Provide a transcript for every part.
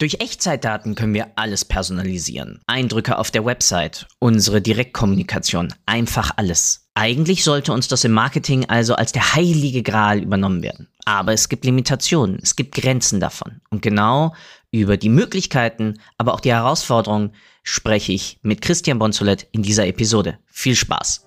Durch Echtzeitdaten können wir alles personalisieren. Eindrücke auf der Website, unsere Direktkommunikation, einfach alles. Eigentlich sollte uns das im Marketing also als der heilige Gral übernommen werden. Aber es gibt Limitationen, es gibt Grenzen davon. Und genau über die Möglichkeiten, aber auch die Herausforderungen spreche ich mit Christian Bonsolet in dieser Episode. Viel Spaß!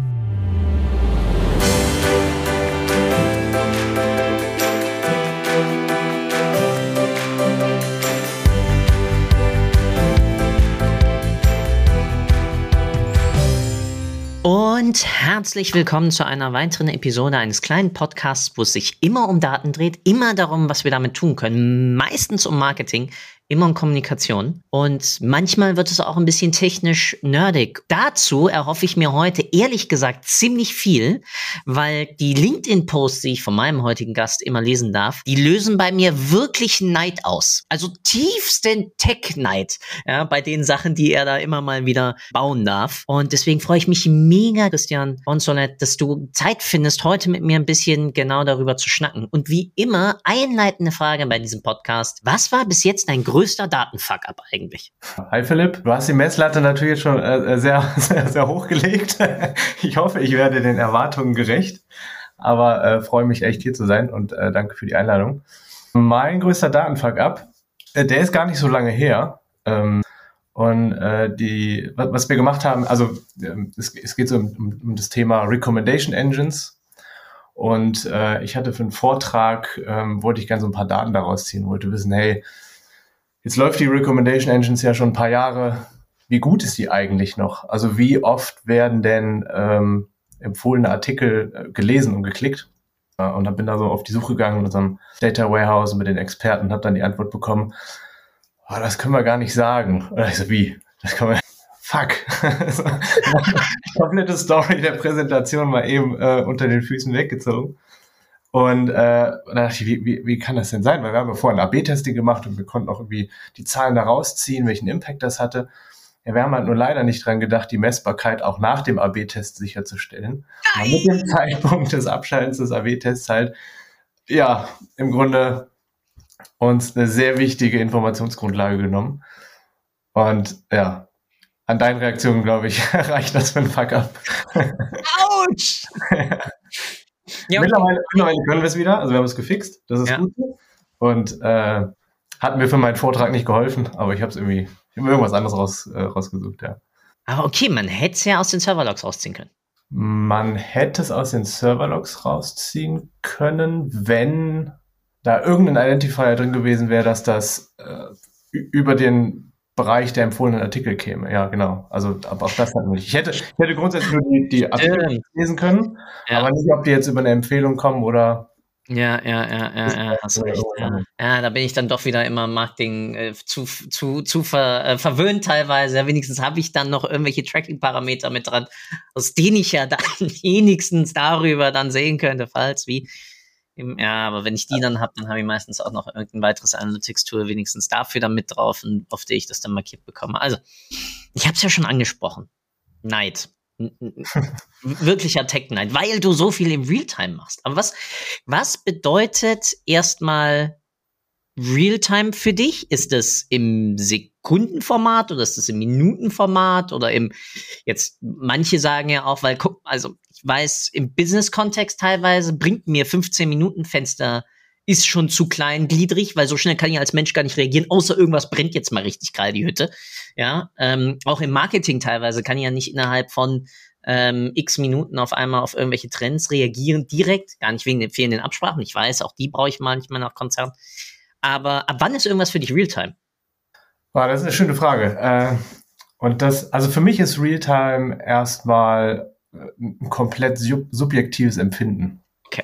Und herzlich willkommen zu einer weiteren Episode eines kleinen Podcasts, wo es sich immer um Daten dreht, immer darum, was wir damit tun können, meistens um Marketing, immer um Kommunikation. Und manchmal wird es auch ein bisschen technisch nerdig. Dazu erhoffe ich mir heute ehrlich gesagt ziemlich viel, weil die LinkedIn-Posts, die ich von meinem heutigen Gast immer lesen darf, die lösen bei mir wirklich Neid aus. Also tiefsten Tech-Neid ja, bei den Sachen, die er da immer mal wieder bauen darf. Und deswegen freue ich mich mega, Christian Bonsolet, dass du Zeit findest, heute mit mir ein bisschen genau darüber zu schnacken. Und wie immer, einleitende Frage bei diesem Podcast. Was war bis jetzt dein größter Datenfuck-up eigentlich? Hi Philipp, du hast die Messlatte natürlich schon äh, sehr, sehr, sehr hoch gelegt. ich hoffe, ich werde den Erwartungen gerecht, aber äh, freue mich echt hier zu sein und äh, danke für die Einladung. Mein größter Datenfuck-up, äh, der ist gar nicht so lange her. Ähm, und äh, die, was wir gemacht haben, also äh, es, es geht so um, um, um das Thema Recommendation Engines. Und äh, ich hatte für einen Vortrag, ähm, wollte ich gerne so ein paar Daten daraus ziehen, wollte wissen, hey, Jetzt läuft die Recommendation Engines ja schon ein paar Jahre. Wie gut ist die eigentlich noch? Also wie oft werden denn ähm, empfohlene Artikel äh, gelesen und geklickt? Äh, und dann bin da so auf die Suche gegangen in unserem Data Warehouse mit den Experten und habe dann die Antwort bekommen, oh, das können wir gar nicht sagen. Und ich so, wie? Das kann man Fuck. komplette Story der Präsentation mal eben äh, unter den Füßen weggezogen. Und äh, dann dachte ich, wie, wie, wie kann das denn sein? Weil wir haben ja vorher ein AB-Testing gemacht und wir konnten auch irgendwie die Zahlen da rausziehen, welchen Impact das hatte. Ja, wir haben halt nur leider nicht dran gedacht, die Messbarkeit auch nach dem AB-Test sicherzustellen. Nein. Mit dem Zeitpunkt des Abschaltens des AB-Tests halt, ja, im Grunde uns eine sehr wichtige Informationsgrundlage genommen. Und ja, an deinen Reaktionen, glaube ich, reicht das für ein Fuck-up. Autsch! Ja, mittlerweile, mittlerweile, können wir es wieder, also wir haben es gefixt, das ist ja. gut. Und äh, hat mir für meinen Vortrag nicht geholfen, aber ich habe es irgendwie, ich habe irgendwas anderes raus, äh, rausgesucht, ja. Aber okay, man hätte es ja aus den Serverlogs rausziehen können. Man hätte es aus den Serverlogs rausziehen können, wenn da irgendein Identifier drin gewesen wäre, dass das äh, über den Bereich der empfohlenen Artikel käme. Ja, genau. Also, aber auch das hat nicht. Ich hätte, ich hätte grundsätzlich nur die, die Artikel lesen können, ja. aber nicht, ob die jetzt über eine Empfehlung kommen oder ja, ja, ja, ja, ja, hast recht. Ja. ja, da bin ich dann doch wieder immer Marketing äh, zu, zu, zu ver, äh, verwöhnt teilweise. Ja, wenigstens habe ich dann noch irgendwelche Tracking-Parameter mit dran, aus denen ich ja dann wenigstens darüber dann sehen könnte, falls wie ja, aber wenn ich die dann habe, dann habe ich meistens auch noch irgendein weiteres Analytics-Tool wenigstens dafür dann mit drauf und auf der ich das dann markiert bekomme. Also, ich habe es ja schon angesprochen. Neid. Wirklicher Tech-Neid, weil du so viel im Realtime machst. Aber was, was bedeutet erstmal Realtime für dich? Ist es im Sekundenformat oder ist es im Minutenformat oder im, jetzt, manche sagen ja auch, weil guck, also ich weiß, im Business-Kontext teilweise bringt mir 15 Minuten Fenster ist schon zu kleingliedrig, weil so schnell kann ich als Mensch gar nicht reagieren, außer irgendwas brennt jetzt mal richtig gerade die Hütte. Ja, ähm, auch im Marketing teilweise kann ich ja nicht innerhalb von ähm, x Minuten auf einmal auf irgendwelche Trends reagieren, direkt, gar nicht wegen den fehlenden Absprachen. Ich weiß, auch die brauche ich manchmal nach Konzern. Aber ab wann ist irgendwas für dich Realtime? Wow, das ist eine schöne Frage. Äh, und das, also für mich ist Realtime erstmal ein komplett sub subjektives Empfinden. Okay.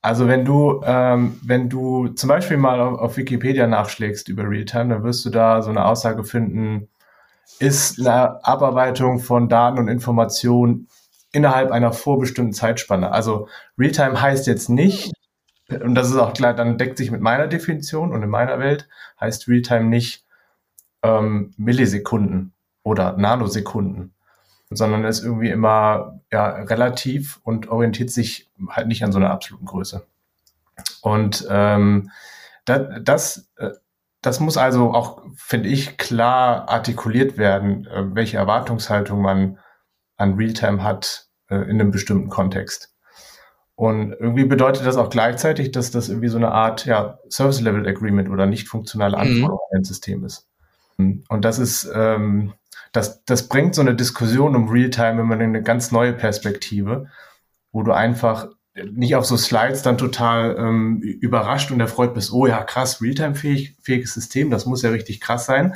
Also wenn du, ähm, wenn du zum Beispiel mal auf, auf Wikipedia nachschlägst über Realtime, dann wirst du da so eine Aussage finden, ist eine Abarbeitung von Daten und Informationen innerhalb einer vorbestimmten Zeitspanne. Also Realtime heißt jetzt nicht, und das ist auch klar, dann deckt sich mit meiner Definition und in meiner Welt heißt Realtime nicht ähm, Millisekunden oder Nanosekunden, sondern ist irgendwie immer ja, relativ und orientiert sich halt nicht an so einer absoluten Größe. Und ähm, das, das, äh, das muss also auch, finde ich, klar artikuliert werden, äh, welche Erwartungshaltung man an Realtime hat äh, in einem bestimmten Kontext. Und irgendwie bedeutet das auch gleichzeitig, dass das irgendwie so eine Art ja, Service-Level-Agreement oder nicht funktionale. Anforderung mhm. ein System ist. Und das ist, ähm, das, das bringt so eine Diskussion um Realtime immer eine ganz neue Perspektive, wo du einfach nicht auf so Slides dann total ähm, überrascht und erfreut bist, oh ja, krass, Realtime-fähig, fähiges System, das muss ja richtig krass sein.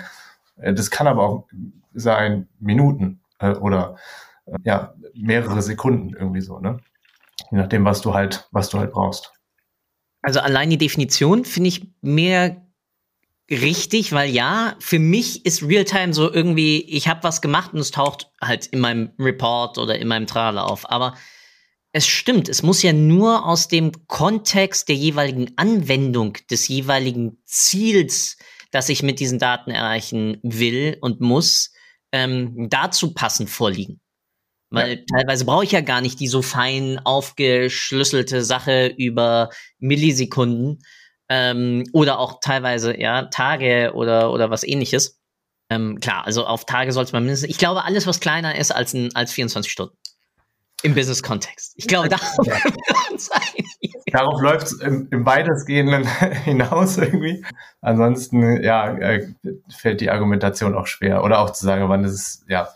Äh, das kann aber auch sein Minuten äh, oder äh, ja, mehrere Sekunden irgendwie so, ne? Je nachdem, was du halt, was du halt brauchst. Also allein die Definition finde ich mehr richtig, weil ja, für mich ist Realtime so irgendwie, ich habe was gemacht und es taucht halt in meinem Report oder in meinem Trailer auf. Aber es stimmt, es muss ja nur aus dem Kontext der jeweiligen Anwendung des jeweiligen Ziels, das ich mit diesen Daten erreichen will und muss, ähm, dazu passend vorliegen. Weil ja. teilweise brauche ich ja gar nicht die so fein aufgeschlüsselte Sache über Millisekunden ähm, oder auch teilweise ja Tage oder oder was ähnliches. Ähm, klar, also auf Tage sollte man mindestens. Ich glaube, alles, was kleiner ist als, ein, als 24 Stunden. Im Business-Kontext. Ich glaube, darauf, ja. darauf läuft es im, im weitestgehenden hinaus irgendwie. Ansonsten, ja, äh, fällt die Argumentation auch schwer. Oder auch zu sagen, wann ist es, ja,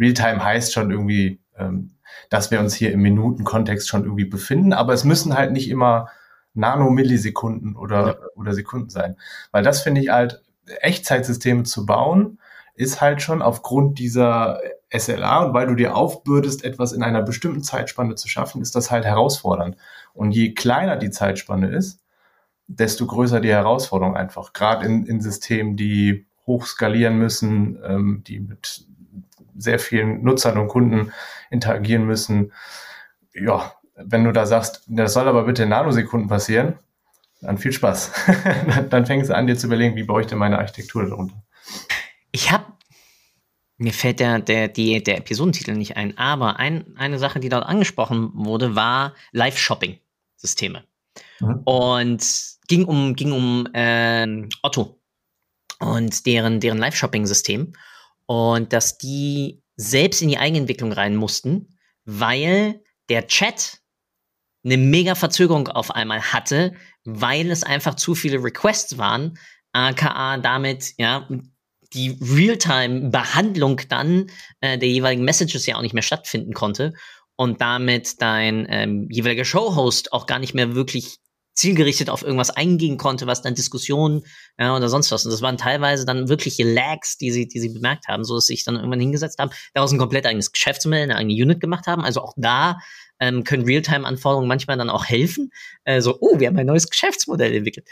Realtime heißt schon irgendwie, ähm, dass wir uns hier im Minutenkontext schon irgendwie befinden, aber es müssen halt nicht immer Nanomillisekunden oder, ja. oder Sekunden sein. Weil das finde ich halt, Echtzeitsysteme zu bauen, ist halt schon aufgrund dieser SLA und weil du dir aufbürdest, etwas in einer bestimmten Zeitspanne zu schaffen, ist das halt herausfordernd. Und je kleiner die Zeitspanne ist, desto größer die Herausforderung einfach. Gerade in, in Systemen, die hoch skalieren müssen, ähm, die mit sehr vielen Nutzern und Kunden interagieren müssen. Ja, wenn du da sagst, das soll aber bitte in Nanosekunden passieren, dann viel Spaß. dann fängst du an, dir zu überlegen, wie baue ich denn meine Architektur darunter. Ich habe, mir fällt der, der, die, der Episodentitel nicht ein, aber ein, eine Sache, die dort angesprochen wurde, war Live-Shopping-Systeme. Mhm. Und ging um, ging um äh, Otto und deren, deren Live-Shopping-System und dass die selbst in die Eigenentwicklung rein mussten, weil der Chat eine mega Verzögerung auf einmal hatte, weil es einfach zu viele Requests waren, aka damit, ja, die Realtime-Behandlung dann äh, der jeweiligen Messages ja auch nicht mehr stattfinden konnte und damit dein ähm, jeweiliger Showhost auch gar nicht mehr wirklich zielgerichtet auf irgendwas eingehen konnte, was dann Diskussionen ja, oder sonst was. Und das waren teilweise dann wirkliche Lags, die sie, die sie bemerkt haben, so dass sie sich dann irgendwann hingesetzt haben, daraus ein komplett eigenes Geschäftsmodell, eine eigene Unit gemacht haben. Also auch da ähm, können Realtime-Anforderungen manchmal dann auch helfen. Äh, so, oh, wir haben ein neues Geschäftsmodell entwickelt.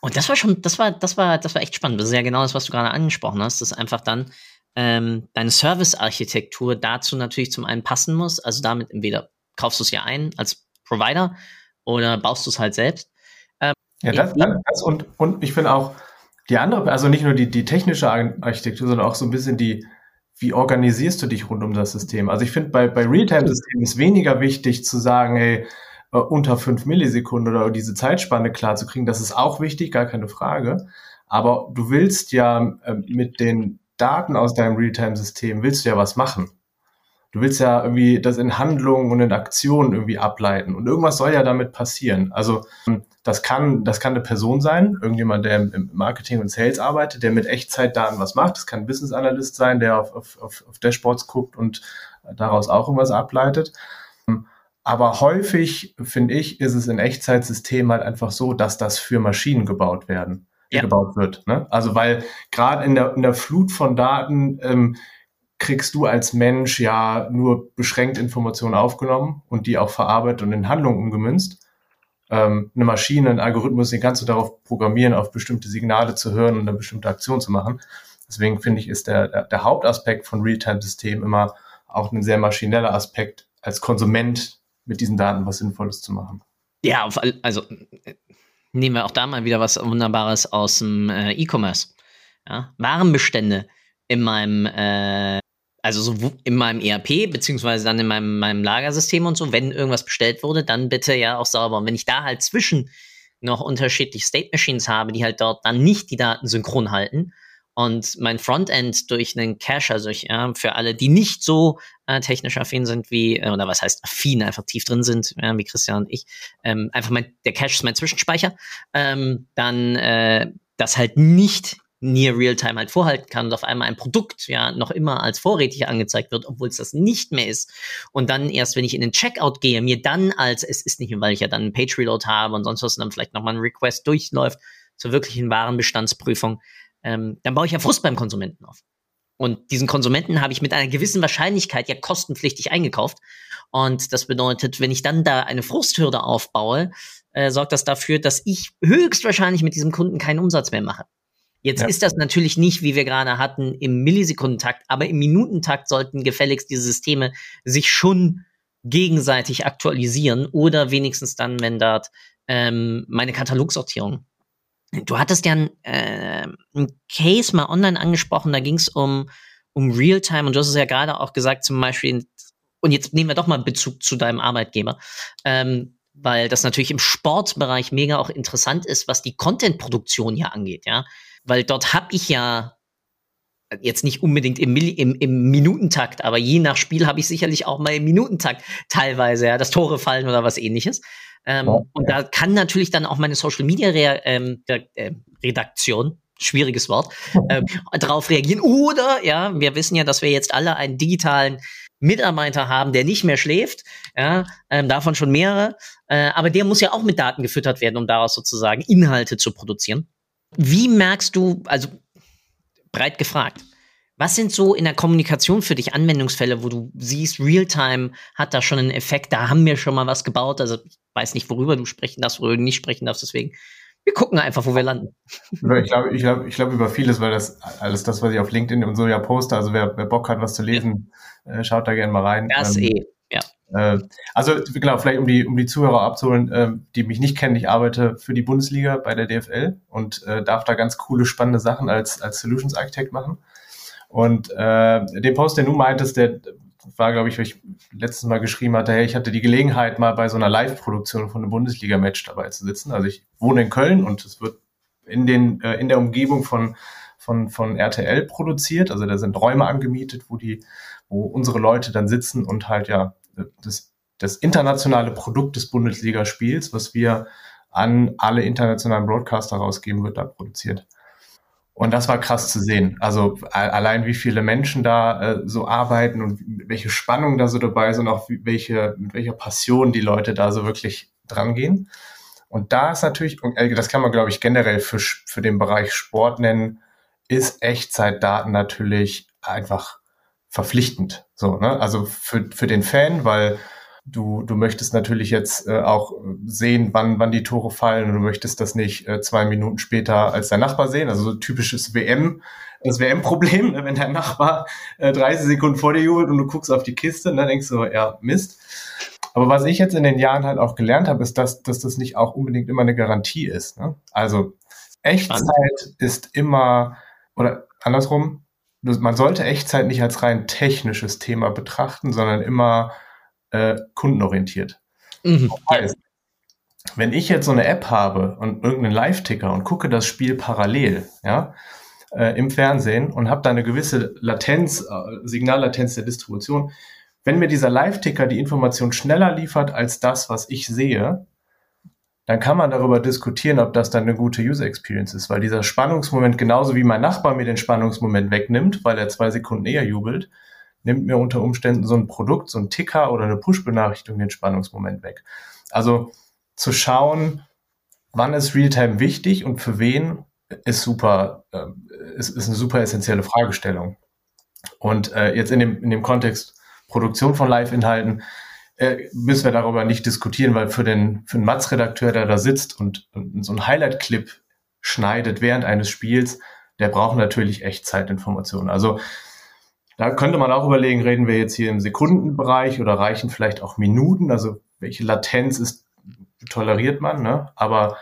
Und das war schon, das war, das war, das war echt spannend. Das ist ja genau das, was du gerade angesprochen hast, dass einfach dann ähm, deine Service-Architektur dazu natürlich zum einen passen muss. Also damit entweder kaufst du es ja ein als Provider oder baust du es halt selbst? Ähm, ja, das, das und, und ich finde auch die andere, also nicht nur die, die technische Architektur, sondern auch so ein bisschen die, wie organisierst du dich rund um das System? Also ich finde, bei, bei Realtime-Systemen ist weniger wichtig zu sagen, hey, äh, unter fünf Millisekunden oder diese Zeitspanne klar zu kriegen. Das ist auch wichtig, gar keine Frage. Aber du willst ja äh, mit den Daten aus deinem Realtime-System, willst du ja was machen du willst ja irgendwie das in Handlungen und in Aktionen irgendwie ableiten und irgendwas soll ja damit passieren. Also das kann, das kann eine Person sein, irgendjemand, der im Marketing und Sales arbeitet, der mit Echtzeitdaten was macht. Das kann ein Business Analyst sein, der auf, auf, auf Dashboards guckt und daraus auch irgendwas ableitet. Aber häufig, finde ich, ist es in Echtzeitsystemen halt einfach so, dass das für Maschinen gebaut werden, ja. gebaut wird. Ne? Also weil gerade in der, in der Flut von Daten ähm, kriegst du als Mensch ja nur beschränkt Informationen aufgenommen und die auch verarbeitet und in Handlungen umgemünzt. Ähm, eine Maschine, ein Algorithmus, den kannst du darauf programmieren, auf bestimmte Signale zu hören und eine bestimmte Aktion zu machen. Deswegen finde ich, ist der, der, Hauptaspekt von Realtime-Systemen immer auch ein sehr maschineller Aspekt, als Konsument mit diesen Daten was Sinnvolles zu machen. Ja, auf, also nehmen wir auch da mal wieder was Wunderbares aus dem äh, E-Commerce. Ja? Warenbestände in meinem, äh, also so in meinem ERP, beziehungsweise dann in meinem, meinem Lagersystem und so, wenn irgendwas bestellt wurde, dann bitte ja auch sauber. Und wenn ich da halt zwischen noch unterschiedliche State Machines habe, die halt dort dann nicht die Daten synchron halten, und mein Frontend durch einen Cache, also ich, ja, für alle, die nicht so äh, technisch affin sind wie, äh, oder was heißt affin, einfach tief drin sind, ja, wie Christian und ich, ähm, einfach mein, der Cache ist mein Zwischenspeicher, ähm, dann äh, das halt nicht near real-time halt vorhalten kann und auf einmal ein Produkt ja noch immer als vorrätig angezeigt wird, obwohl es das nicht mehr ist. Und dann erst, wenn ich in den Checkout gehe, mir dann als, es ist nicht mehr, weil ich ja dann einen Page-Reload habe und sonst was und dann vielleicht nochmal ein Request durchläuft zur wirklichen Warenbestandsprüfung, ähm, dann baue ich ja Frust beim Konsumenten auf. Und diesen Konsumenten habe ich mit einer gewissen Wahrscheinlichkeit ja kostenpflichtig eingekauft. Und das bedeutet, wenn ich dann da eine Frusthürde aufbaue, äh, sorgt das dafür, dass ich höchstwahrscheinlich mit diesem Kunden keinen Umsatz mehr mache. Jetzt ja. ist das natürlich nicht, wie wir gerade hatten, im Millisekundentakt, aber im Minutentakt sollten gefälligst diese Systeme sich schon gegenseitig aktualisieren oder wenigstens dann, wenn dort ähm, meine Katalogsortierung Du hattest ja ein, äh, ein Case mal online angesprochen, da ging es um, um Realtime und du hast es ja gerade auch gesagt, zum Beispiel, und jetzt nehmen wir doch mal Bezug zu deinem Arbeitgeber, ähm, weil das natürlich im Sportbereich mega auch interessant ist, was die Content-Produktion ja angeht, ja. Weil dort habe ich ja jetzt nicht unbedingt im, im, im Minutentakt, aber je nach Spiel habe ich sicherlich auch mal im Minutentakt teilweise, ja, dass Tore fallen oder was ähnliches. Ähm, ja, und da kann natürlich dann auch meine Social Media Re ähm, äh, Redaktion, schwieriges Wort, äh, darauf reagieren. Oder, ja, wir wissen ja, dass wir jetzt alle einen digitalen Mitarbeiter haben, der nicht mehr schläft, ja, ähm, davon schon mehrere, äh, aber der muss ja auch mit Daten gefüttert werden, um daraus sozusagen Inhalte zu produzieren. Wie merkst du, also breit gefragt, was sind so in der Kommunikation für dich Anwendungsfälle, wo du siehst, Realtime hat da schon einen Effekt, da haben wir schon mal was gebaut. Also ich weiß nicht, worüber du sprechen darfst, worüber du nicht sprechen darfst, deswegen wir gucken einfach, wo wir landen. Ich glaube, ich glaube, ich glaube über vieles, weil das alles das, was ich auf LinkedIn und so ja poste, also wer, wer Bock hat, was zu lesen, ja. äh, schaut da gerne mal rein. Das ähm, eh. Äh, also genau, vielleicht um die, um die Zuhörer abzuholen, äh, die mich nicht kennen, ich arbeite für die Bundesliga bei der DFL und äh, darf da ganz coole, spannende Sachen als, als Solutions Architect machen. Und äh, den Post, den du meintest, der war, glaube ich, weil ich letztes Mal geschrieben hatte, hey, ich hatte die Gelegenheit, mal bei so einer Live-Produktion von einem Bundesliga-Match dabei zu sitzen. Also ich wohne in Köln und es wird in den äh, in der Umgebung von von von RTL produziert. Also da sind Räume angemietet, wo die wo unsere Leute dann sitzen und halt ja das das internationale Produkt des Bundesligaspiels, was wir an alle internationalen Broadcaster rausgeben, wird da produziert. Und das war krass zu sehen. Also allein wie viele Menschen da äh, so arbeiten und welche Spannung da so dabei ist und auch welche, mit welcher Passion die Leute da so wirklich dran gehen. Und da ist natürlich, äh, das kann man glaube ich generell für, für den Bereich Sport nennen, ist Echtzeitdaten natürlich einfach verpflichtend. So, ne? Also für, für den Fan, weil Du, du möchtest natürlich jetzt äh, auch sehen, wann, wann die Tore fallen und du möchtest das nicht äh, zwei Minuten später als dein Nachbar sehen. Also so typisches WM, das WM-Problem, ne? wenn dein Nachbar äh, 30 Sekunden vor dir jubelt und du guckst auf die Kiste und dann denkst du, ja, Mist. Aber was ich jetzt in den Jahren halt auch gelernt habe, ist, dass, dass das nicht auch unbedingt immer eine Garantie ist. Ne? Also Echtzeit ist immer, oder andersrum, man sollte Echtzeit nicht als rein technisches Thema betrachten, sondern immer äh, kundenorientiert. Mhm. Das heißt, wenn ich jetzt so eine App habe und irgendeinen Live-Ticker und gucke das Spiel parallel, ja, äh, im Fernsehen und habe da eine gewisse Latenz, äh, Signallatenz der Distribution, wenn mir dieser Live-Ticker die Information schneller liefert als das, was ich sehe, dann kann man darüber diskutieren, ob das dann eine gute User Experience ist, weil dieser Spannungsmoment genauso wie mein Nachbar mir den Spannungsmoment wegnimmt, weil er zwei Sekunden eher jubelt, nimmt mir unter Umständen so ein Produkt, so ein Ticker oder eine Push-Benachrichtigung den Spannungsmoment weg. Also zu schauen, wann ist Realtime wichtig und für wen ist super, äh, ist, ist eine super essentielle Fragestellung. Und äh, jetzt in dem, in dem Kontext Produktion von Live-Inhalten äh, müssen wir darüber nicht diskutieren, weil für den, für den Matz-Redakteur, der da sitzt und, und so ein Highlight-Clip schneidet während eines Spiels, der braucht natürlich Echtzeitinformationen. Also da könnte man auch überlegen, reden wir jetzt hier im Sekundenbereich oder reichen vielleicht auch Minuten? Also welche Latenz ist toleriert man, ne? aber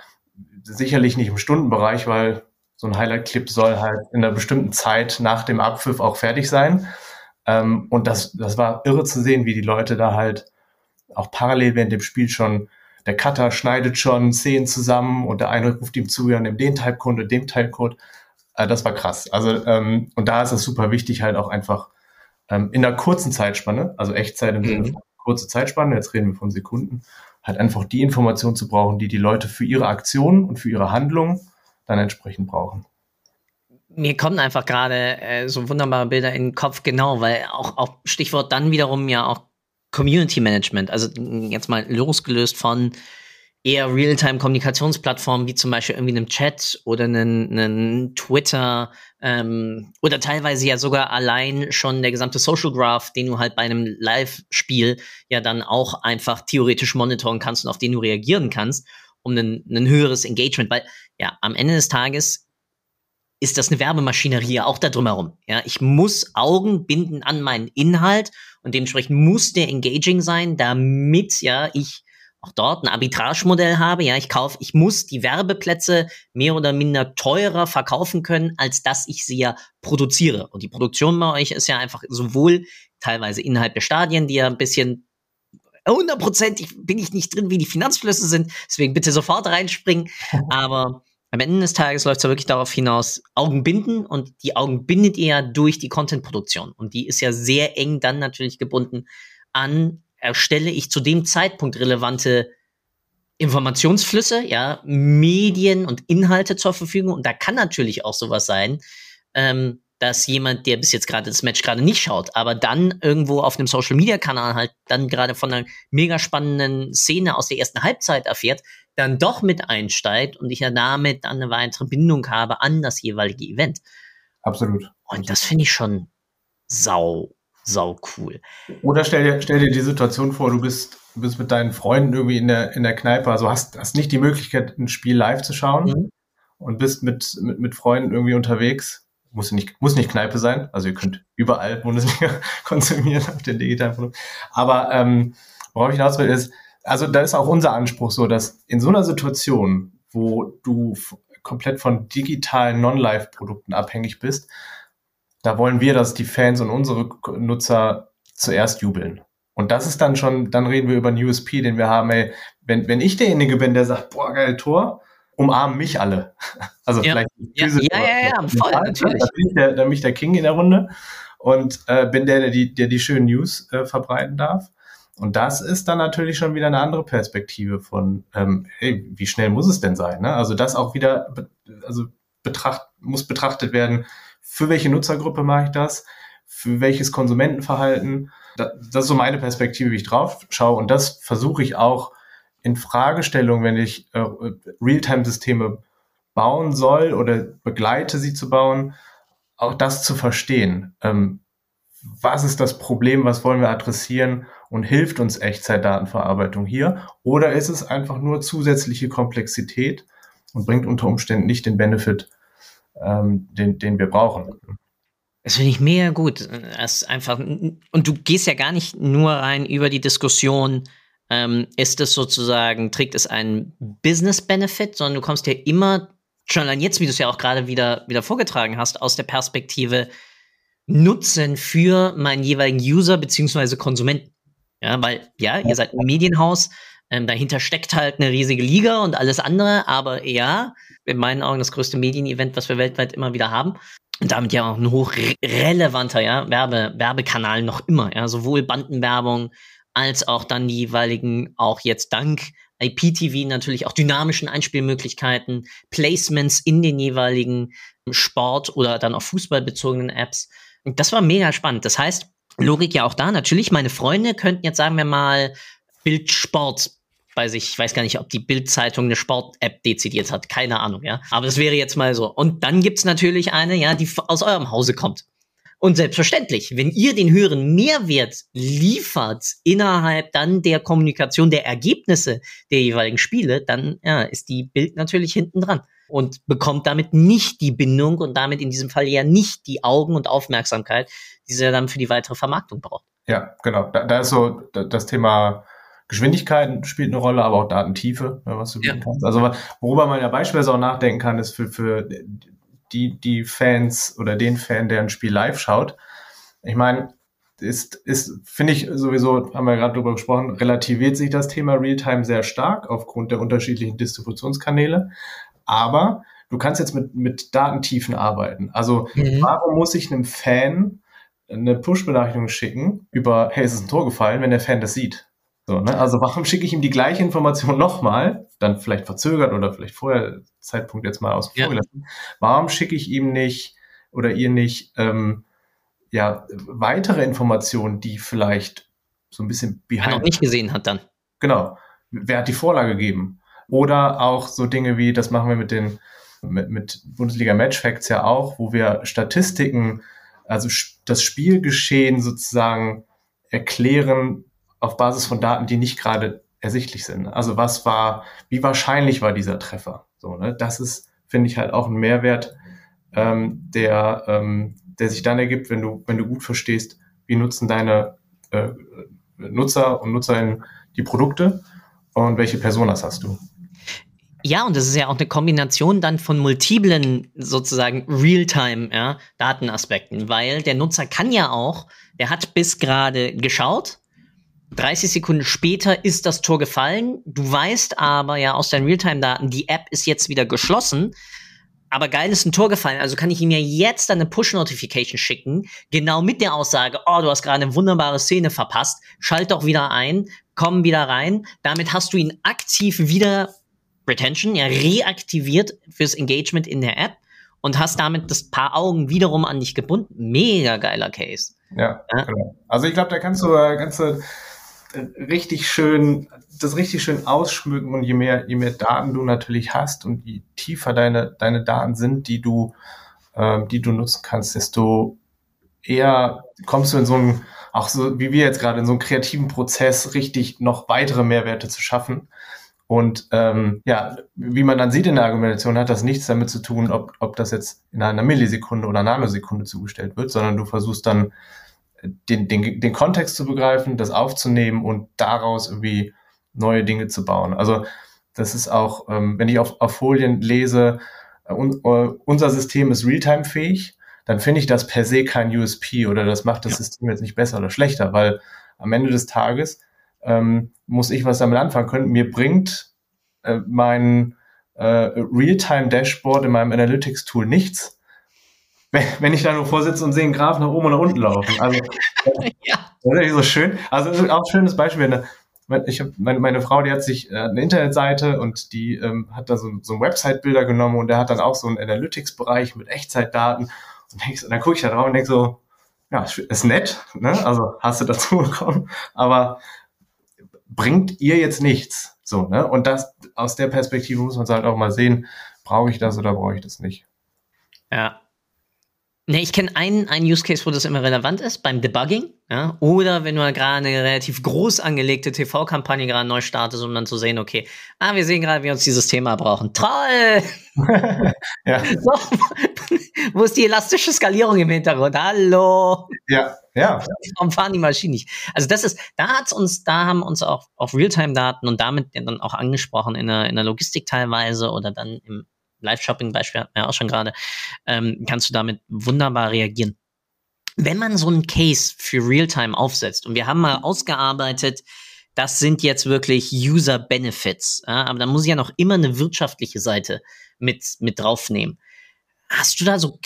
sicherlich nicht im Stundenbereich, weil so ein Highlight-Clip soll halt in einer bestimmten Zeit nach dem Abpfiff auch fertig sein. Ähm, und das, das war irre zu sehen, wie die Leute da halt auch parallel während dem Spiel schon, der Cutter schneidet schon Szenen zusammen und der eine ruft ihm zu, ja, nimm den Typecode und dem Typecode. Äh, das war krass. Also, ähm, und da ist es super wichtig, halt auch einfach ähm, in einer kurzen Zeitspanne, also Echtzeit im Sinne mhm. von kurze Zeitspanne, jetzt reden wir von Sekunden, halt einfach die Information zu brauchen, die die Leute für ihre Aktionen und für ihre Handlungen dann entsprechend brauchen. Mir kommen einfach gerade äh, so wunderbare Bilder in den Kopf, genau, weil auch, auch Stichwort dann wiederum ja auch Community Management, also jetzt mal losgelöst von eher Realtime-Kommunikationsplattformen wie zum Beispiel irgendwie einem Chat oder einem Twitter ähm, oder teilweise ja sogar allein schon der gesamte Social Graph, den du halt bei einem Live-Spiel ja dann auch einfach theoretisch monitoren kannst und auf den du reagieren kannst, um ein, ein höheres Engagement, weil ja am Ende des Tages ist das eine Werbemaschinerie auch da drumherum. Ja, ich muss Augen binden an meinen Inhalt und dementsprechend muss der engaging sein, damit ja ich auch dort ein Arbitragemodell habe. Ja, ich kaufe, ich muss die Werbeplätze mehr oder minder teurer verkaufen können, als dass ich sie ja produziere. Und die Produktion bei euch ist ja einfach sowohl teilweise innerhalb der Stadien, die ja ein bisschen hundertprozentig bin ich nicht drin, wie die Finanzflüsse sind. Deswegen bitte sofort reinspringen. Aber am Ende des Tages läuft es ja wirklich darauf hinaus, Augen binden und die Augen bindet ihr ja durch die Content-Produktion. Und die ist ja sehr eng dann natürlich gebunden an erstelle ich zu dem Zeitpunkt relevante Informationsflüsse, ja, Medien und Inhalte zur Verfügung. Und da kann natürlich auch sowas sein, ähm, dass jemand, der bis jetzt gerade das Match gerade nicht schaut, aber dann irgendwo auf einem Social Media Kanal halt dann gerade von einer mega spannenden Szene aus der ersten Halbzeit erfährt, dann doch mit einsteigt und ich ja damit dann eine weitere Bindung habe an das jeweilige Event. Absolut. Und das finde ich schon sau sau cool. Oder stell dir, stell dir die Situation vor, du bist, du bist mit deinen Freunden irgendwie in der, in der Kneipe, also hast, hast nicht die Möglichkeit, ein Spiel live zu schauen mhm. und bist mit, mit, mit Freunden irgendwie unterwegs. Muss nicht, muss nicht Kneipe sein, also ihr könnt überall Bundesliga konsumieren auf den digitalen Produkt. Aber ähm, worauf ich hinaus will, ist, also da ist auch unser Anspruch so, dass in so einer Situation, wo du komplett von digitalen Non-Live-Produkten abhängig bist, da wollen wir, dass die Fans und unsere Nutzer zuerst jubeln. Und das ist dann schon, dann reden wir über einen USP, den wir haben, ey, wenn, wenn ich derjenige bin, der sagt, boah, geil Tor, umarmen mich alle. Also ja. vielleicht ja, ja, ja, ja, voll, natürlich. Da bin, ich der, da bin ich der King in der Runde und äh, bin der, der die, der die schönen News äh, verbreiten darf. Und das ist dann natürlich schon wieder eine andere Perspektive von, ähm, hey, wie schnell muss es denn sein? Ne? Also das auch wieder, also betracht, muss betrachtet werden, für welche Nutzergruppe mache ich das, für welches Konsumentenverhalten. Das, das ist so meine Perspektive, wie ich drauf schaue. Und das versuche ich auch in Fragestellungen, wenn ich äh, Realtime-Systeme bauen soll oder begleite sie zu bauen, auch das zu verstehen. Ähm, was ist das Problem, was wollen wir adressieren und hilft uns Echtzeitdatenverarbeitung hier? Oder ist es einfach nur zusätzliche Komplexität und bringt unter Umständen nicht den Benefit, ähm, den, den wir brauchen. Das finde ich mega gut. Das einfach, und du gehst ja gar nicht nur rein über die Diskussion, ähm, ist es sozusagen, trägt es einen Business-Benefit, sondern du kommst ja immer, schon allein jetzt, wie du es ja auch gerade wieder, wieder vorgetragen hast, aus der Perspektive Nutzen für meinen jeweiligen User beziehungsweise Konsumenten. Ja, weil, ja, ihr seid ein Medienhaus, ähm, dahinter steckt halt eine riesige Liga und alles andere, aber ja, in meinen Augen das größte Medienevent, was wir weltweit immer wieder haben. Und damit ja auch ein hochrelevanter ja, Werbe, Werbekanal noch immer. Ja, sowohl Bandenwerbung als auch dann die jeweiligen, auch jetzt dank IPTV natürlich auch dynamischen Einspielmöglichkeiten, Placements in den jeweiligen Sport- oder dann auch fußballbezogenen Apps. Und das war mega spannend. Das heißt, Logik ja auch da. Natürlich, meine Freunde könnten jetzt, sagen wir mal, Bildsport bei sich. Ich weiß gar nicht, ob die Bild-Zeitung eine Sport-App dezidiert hat. Keine Ahnung, ja. Aber das wäre jetzt mal so. Und dann gibt's natürlich eine, ja, die aus eurem Hause kommt. Und selbstverständlich, wenn ihr den höheren Mehrwert liefert innerhalb dann der Kommunikation der Ergebnisse der jeweiligen Spiele, dann ja, ist die Bild natürlich hinten dran und bekommt damit nicht die Bindung und damit in diesem Fall ja nicht die Augen und Aufmerksamkeit, die sie dann für die weitere Vermarktung braucht. Ja, genau. Da, da ist so das Thema Geschwindigkeit spielt eine Rolle, aber auch Datentiefe, was du bieten ja. kannst. Also worüber man ja beispielsweise auch nachdenken kann, ist für, für die, die Fans oder den Fan, der ein Spiel live schaut. Ich meine, ist, ist finde ich sowieso, haben wir gerade drüber gesprochen, relativiert sich das Thema Realtime sehr stark aufgrund der unterschiedlichen Distributionskanäle. Aber du kannst jetzt mit, mit Datentiefen arbeiten. Also mhm. warum muss ich einem Fan eine Push-Benachrichtigung schicken über, hey, es ist ein Tor gefallen, wenn der Fan das sieht? So, ne? Also warum schicke ich ihm die gleiche Information nochmal, dann vielleicht verzögert oder vielleicht vorher, Zeitpunkt jetzt mal außen vor gelassen. Warum schicke ich ihm nicht oder ihr nicht ähm, ja, weitere Informationen, die vielleicht so ein bisschen behind... Er noch nicht gesehen hat dann. Genau. Wer hat die Vorlage gegeben? Oder auch so Dinge wie, das machen wir mit den mit, mit Bundesliga Match Facts ja auch, wo wir Statistiken, also das Spielgeschehen sozusagen erklären auf Basis von Daten, die nicht gerade ersichtlich sind. Also was war, wie wahrscheinlich war dieser Treffer? So, ne? Das ist, finde ich, halt auch ein Mehrwert, ähm, der, ähm, der sich dann ergibt, wenn du, wenn du gut verstehst, wie nutzen deine äh, Nutzer und Nutzerinnen die Produkte und welche Personas hast du. Ja, und das ist ja auch eine Kombination dann von multiplen sozusagen Realtime ja, weil der Nutzer kann ja auch, der hat bis gerade geschaut, 30 Sekunden später ist das Tor gefallen. Du weißt aber ja aus deinen Realtime-Daten, die App ist jetzt wieder geschlossen. Aber geil ist ein Tor gefallen, also kann ich ihm ja jetzt eine Push-Notification schicken, genau mit der Aussage, oh, du hast gerade eine wunderbare Szene verpasst, schalt doch wieder ein, komm wieder rein. Damit hast du ihn aktiv wieder Retention ja reaktiviert fürs Engagement in der App und hast damit das Paar Augen wiederum an dich gebunden. Mega geiler Case. Ja, ja? genau. Also ich glaube, da kannst du, kannst du richtig schön, das richtig schön ausschmücken und je mehr, je mehr Daten du natürlich hast und je tiefer deine, deine Daten sind, die du, äh, die du nutzen kannst, desto eher kommst du in so einen, auch so wie wir jetzt gerade in so einen kreativen Prozess richtig noch weitere Mehrwerte zu schaffen. Und ähm, ja, wie man dann sieht in der Argumentation, hat das nichts damit zu tun, ob, ob das jetzt in einer Millisekunde oder Nanosekunde zugestellt wird, sondern du versuchst dann den, den, den Kontext zu begreifen, das aufzunehmen und daraus irgendwie neue Dinge zu bauen. Also das ist auch, ähm, wenn ich auf, auf Folien lese, äh, un, uh, unser System ist Realtime-fähig, dann finde ich das per se kein USP oder das macht das ja. System jetzt nicht besser oder schlechter, weil am Ende des Tages ähm, muss ich was damit anfangen können. Mir bringt äh, mein äh, Realtime-Dashboard in meinem Analytics-Tool nichts, wenn, wenn ich da nur vorsitze und sehe einen Graph nach oben und nach unten laufen. Also, ja. das ist so schön. Also auch ein schönes Beispiel. Ne? Ich hab, meine, meine Frau, die hat sich äh, eine Internetseite und die ähm, hat da so, so ein Website-Bilder genommen und der hat dann auch so einen Analytics-Bereich mit Echtzeitdaten. Und, denk, und dann gucke ich da drauf und denke so, ja, ist nett, ne? Also hast du dazu bekommen. Aber bringt ihr jetzt nichts. So, ne? Und das, aus der Perspektive muss man halt auch mal sehen, brauche ich das oder brauche ich das nicht. Ja. Ne, ich kenne einen, einen Use Case, wo das immer relevant ist, beim Debugging. Ja? Oder wenn du gerade eine relativ groß angelegte TV-Kampagne gerade neu startest, um dann zu sehen, okay, ah, wir sehen gerade, wie wir uns dieses Thema brauchen. Toll! ja. So, wo ist die elastische Skalierung im Hintergrund? Hallo! Ja, ja. Warum fahren die Maschinen nicht? Also das ist, da hat's uns, da haben uns auch auf Realtime-Daten und damit dann auch angesprochen in der, in der Logistik teilweise oder dann im Live-Shopping-Beispiel hatten wir auch schon gerade, ähm, kannst du damit wunderbar reagieren. Wenn man so einen Case für Realtime aufsetzt und wir haben mal ausgearbeitet, das sind jetzt wirklich User Benefits, ja, aber da muss ich ja noch immer eine wirtschaftliche Seite mit, mit draufnehmen. Hast du da so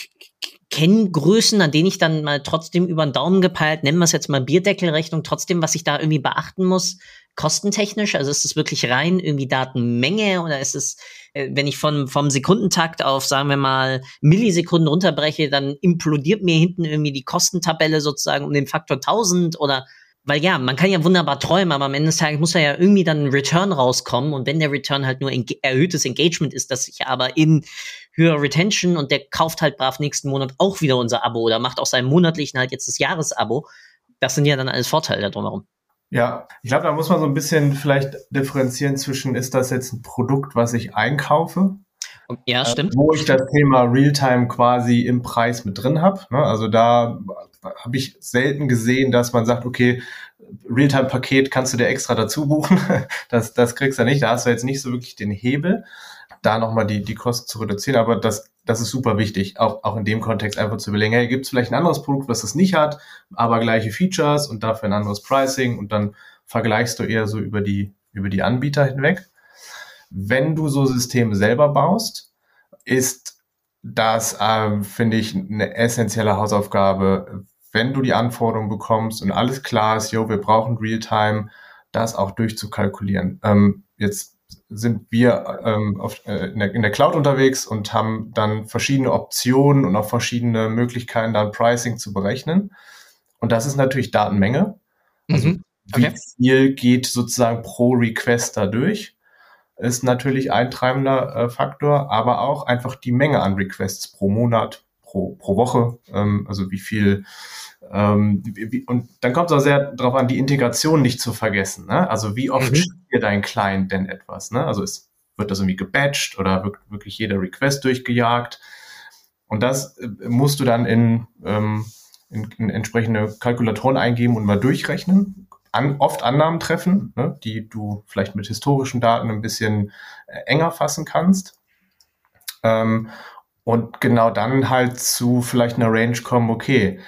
Kenngrößen, an denen ich dann mal trotzdem über den Daumen gepeilt, nennen wir es jetzt mal Bierdeckelrechnung, trotzdem, was ich da irgendwie beachten muss, kostentechnisch? Also ist es wirklich rein irgendwie Datenmenge oder ist es, äh, wenn ich von, vom Sekundentakt auf, sagen wir mal, Millisekunden runterbreche, dann implodiert mir hinten irgendwie die Kostentabelle sozusagen um den Faktor 1000 oder weil ja, man kann ja wunderbar träumen, aber am Ende des Tages muss ja irgendwie dann ein Return rauskommen. Und wenn der Return halt nur erhöhtes Engagement ist, das sich aber in höher Retention und der kauft halt brav nächsten Monat auch wieder unser Abo oder macht aus seinem monatlichen halt jetzt das Jahresabo, das sind ja dann alles Vorteile da drumherum. Ja, ich glaube, da muss man so ein bisschen vielleicht differenzieren zwischen, ist das jetzt ein Produkt, was ich einkaufe? Ja, stimmt. Äh, wo ich das Thema Realtime quasi im Preis mit drin habe. Ne? Also da habe ich selten gesehen, dass man sagt, okay, Realtime-Paket kannst du dir extra dazu buchen. Das, das kriegst du nicht. Da hast du jetzt nicht so wirklich den Hebel, da nochmal die, die Kosten zu reduzieren. Aber das, das ist super wichtig, auch, auch in dem Kontext einfach zu überlegen, hey, gibt es vielleicht ein anderes Produkt, was das nicht hat, aber gleiche Features und dafür ein anderes Pricing und dann vergleichst du eher so über die, über die Anbieter hinweg. Wenn du so Systeme selber baust, ist das, äh, finde ich, eine essentielle Hausaufgabe, wenn du die Anforderungen bekommst und alles klar ist, yo, wir brauchen Realtime, das auch durchzukalkulieren. Ähm, jetzt sind wir ähm, auf, äh, in, der, in, der, Cloud unterwegs und haben dann verschiedene Optionen und auch verschiedene Möglichkeiten, dann Pricing zu berechnen. Und das ist natürlich Datenmenge. Also mhm. okay. wie viel geht sozusagen pro Request da durch? Ist natürlich ein treibender äh, Faktor, aber auch einfach die Menge an Requests pro Monat, pro, pro Woche. Ähm, also wie viel ähm, und dann kommt es auch sehr darauf an, die Integration nicht zu vergessen. Ne? Also wie oft mhm. schickt dir dein Client denn etwas? Ne? Also es wird das irgendwie gebatcht oder wird wirklich jeder Request durchgejagt? Und das äh, musst du dann in, ähm, in, in entsprechende Kalkulatoren eingeben und mal durchrechnen. An, oft Annahmen treffen, ne, die du vielleicht mit historischen Daten ein bisschen äh, enger fassen kannst. Ähm, und genau dann halt zu vielleicht einer Range kommen, okay,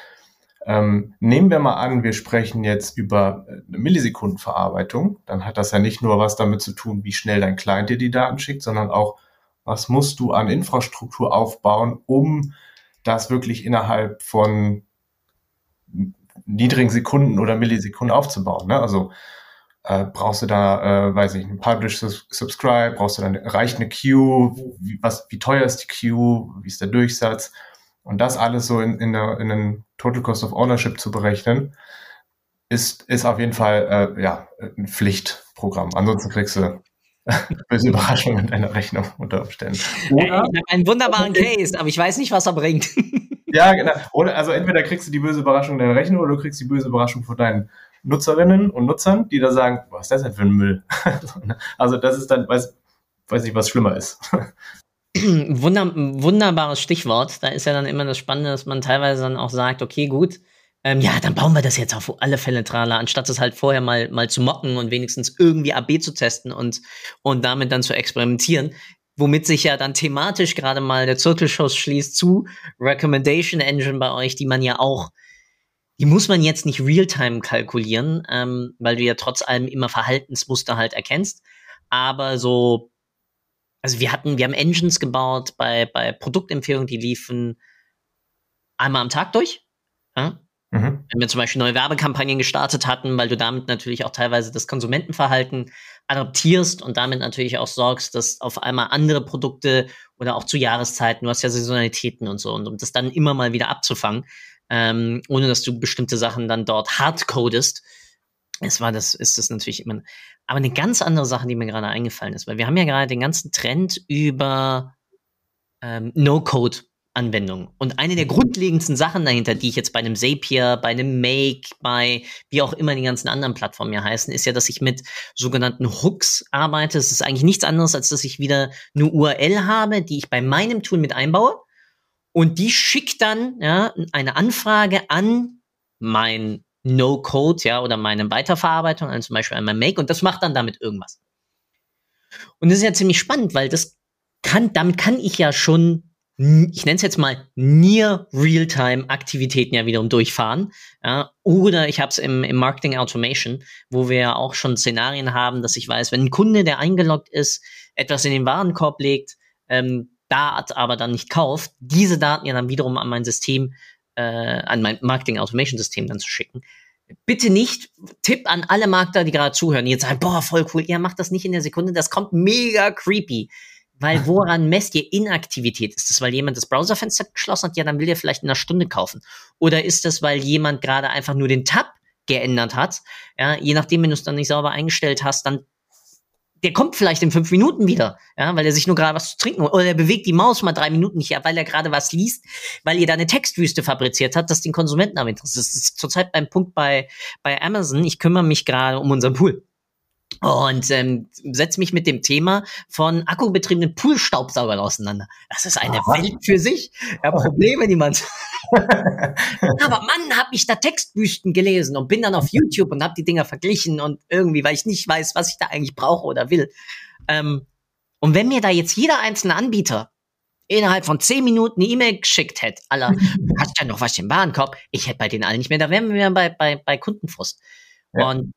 ähm, nehmen wir mal an, wir sprechen jetzt über eine Millisekundenverarbeitung. Dann hat das ja nicht nur was damit zu tun, wie schnell dein Client dir die Daten schickt, sondern auch, was musst du an Infrastruktur aufbauen, um das wirklich innerhalb von niedrigen Sekunden oder Millisekunden aufzubauen. Ne? Also äh, brauchst du da, äh, weiß ich, ein Publish Subscribe, brauchst du dann reicht eine Queue, wie, was, wie teuer ist die Queue, wie ist der Durchsatz? Und das alles so in, in, der, in den Total Cost of Ownership zu berechnen, ist, ist auf jeden Fall äh, ja, ein Pflichtprogramm. Ansonsten kriegst du böse Überraschungen in deiner Rechnung unter Umständen. Oder, ich habe einen wunderbaren Case, aber ich weiß nicht, was er bringt. ja, genau. Oder, also entweder kriegst du die böse Überraschung in deiner Rechnung oder du kriegst die böse Überraschung von deinen Nutzerinnen und Nutzern, die da sagen, was ist das denn für ein Müll? also das ist dann, weiß, weiß nicht, was schlimmer ist. Wunder, wunderbares Stichwort. Da ist ja dann immer das Spannende, dass man teilweise dann auch sagt, okay, gut, ähm, ja, dann bauen wir das jetzt auf alle Fälle Trala, anstatt es halt vorher mal, mal zu mocken und wenigstens irgendwie AB zu testen und, und damit dann zu experimentieren. Womit sich ja dann thematisch gerade mal der Zirkelschuss schließt zu Recommendation Engine bei euch, die man ja auch, die muss man jetzt nicht real-time kalkulieren, ähm, weil du ja trotz allem immer Verhaltensmuster halt erkennst. Aber so also wir hatten, wir haben Engines gebaut bei, bei Produktempfehlungen, die liefen einmal am Tag durch. Ja? Mhm. Wenn wir zum Beispiel neue Werbekampagnen gestartet hatten, weil du damit natürlich auch teilweise das Konsumentenverhalten adaptierst und damit natürlich auch sorgst, dass auf einmal andere Produkte oder auch zu Jahreszeiten, du hast ja Saisonalitäten und so, und um das dann immer mal wieder abzufangen, ähm, ohne dass du bestimmte Sachen dann dort hardcodest, es war das, ist das natürlich immer. Aber eine ganz andere Sache, die mir gerade eingefallen ist, weil wir haben ja gerade den ganzen Trend über ähm, No-Code Anwendungen. Und eine der grundlegendsten Sachen dahinter, die ich jetzt bei einem Zapier, bei einem Make, bei wie auch immer die ganzen anderen Plattformen ja heißen, ist ja, dass ich mit sogenannten Hooks arbeite. Es ist eigentlich nichts anderes, als dass ich wieder eine URL habe, die ich bei meinem Tool mit einbaue. Und die schickt dann ja, eine Anfrage an mein No-Code, ja, oder meine Weiterverarbeitung, also zum Beispiel einmal Make, und das macht dann damit irgendwas. Und das ist ja ziemlich spannend, weil das kann, damit kann ich ja schon, ich nenne es jetzt mal near Real-Time-Aktivitäten ja wiederum durchfahren. Ja, oder ich habe es im, im Marketing Automation, wo wir ja auch schon Szenarien haben, dass ich weiß, wenn ein Kunde, der eingeloggt ist, etwas in den Warenkorb legt, ähm, Dart aber dann nicht kauft, diese Daten ja dann wiederum an mein System äh, an mein Marketing Automation System dann zu schicken. Bitte nicht, Tipp an alle Markter, die gerade zuhören, die jetzt sagen, boah, voll cool, ihr macht das nicht in der Sekunde, das kommt mega creepy. Weil woran messt ihr Inaktivität? Ist das, weil jemand das Browserfenster geschlossen hat? Ja, dann will er vielleicht in einer Stunde kaufen. Oder ist das, weil jemand gerade einfach nur den Tab geändert hat? Ja, je nachdem, wenn du es dann nicht sauber eingestellt hast, dann der kommt vielleicht in fünf Minuten wieder, ja, weil er sich nur gerade was zu trinken. Oder er bewegt die Maus mal drei Minuten nicht, weil er gerade was liest, weil ihr da eine Textwüste fabriziert hat, das den Konsumenten aber interessiert. Das ist zurzeit beim Punkt bei, bei Amazon. Ich kümmere mich gerade um unseren Pool und ähm, setze mich mit dem Thema von akkubetriebenen Poolstaubsaugern auseinander. Das ist eine Aha. Welt für sich. Ja, Probleme, die man Aber Mann, habe ich da Textbüsten gelesen und bin dann auf YouTube und habe die Dinger verglichen und irgendwie, weil ich nicht weiß, was ich da eigentlich brauche oder will. Ähm, und wenn mir da jetzt jeder einzelne Anbieter innerhalb von zehn Minuten eine E-Mail geschickt hätte, aller, du hast ja noch was im Warenkorb, ich hätte bei denen allen nicht mehr, da wären wir bei, bei, bei Kundenfrust. Ja. Und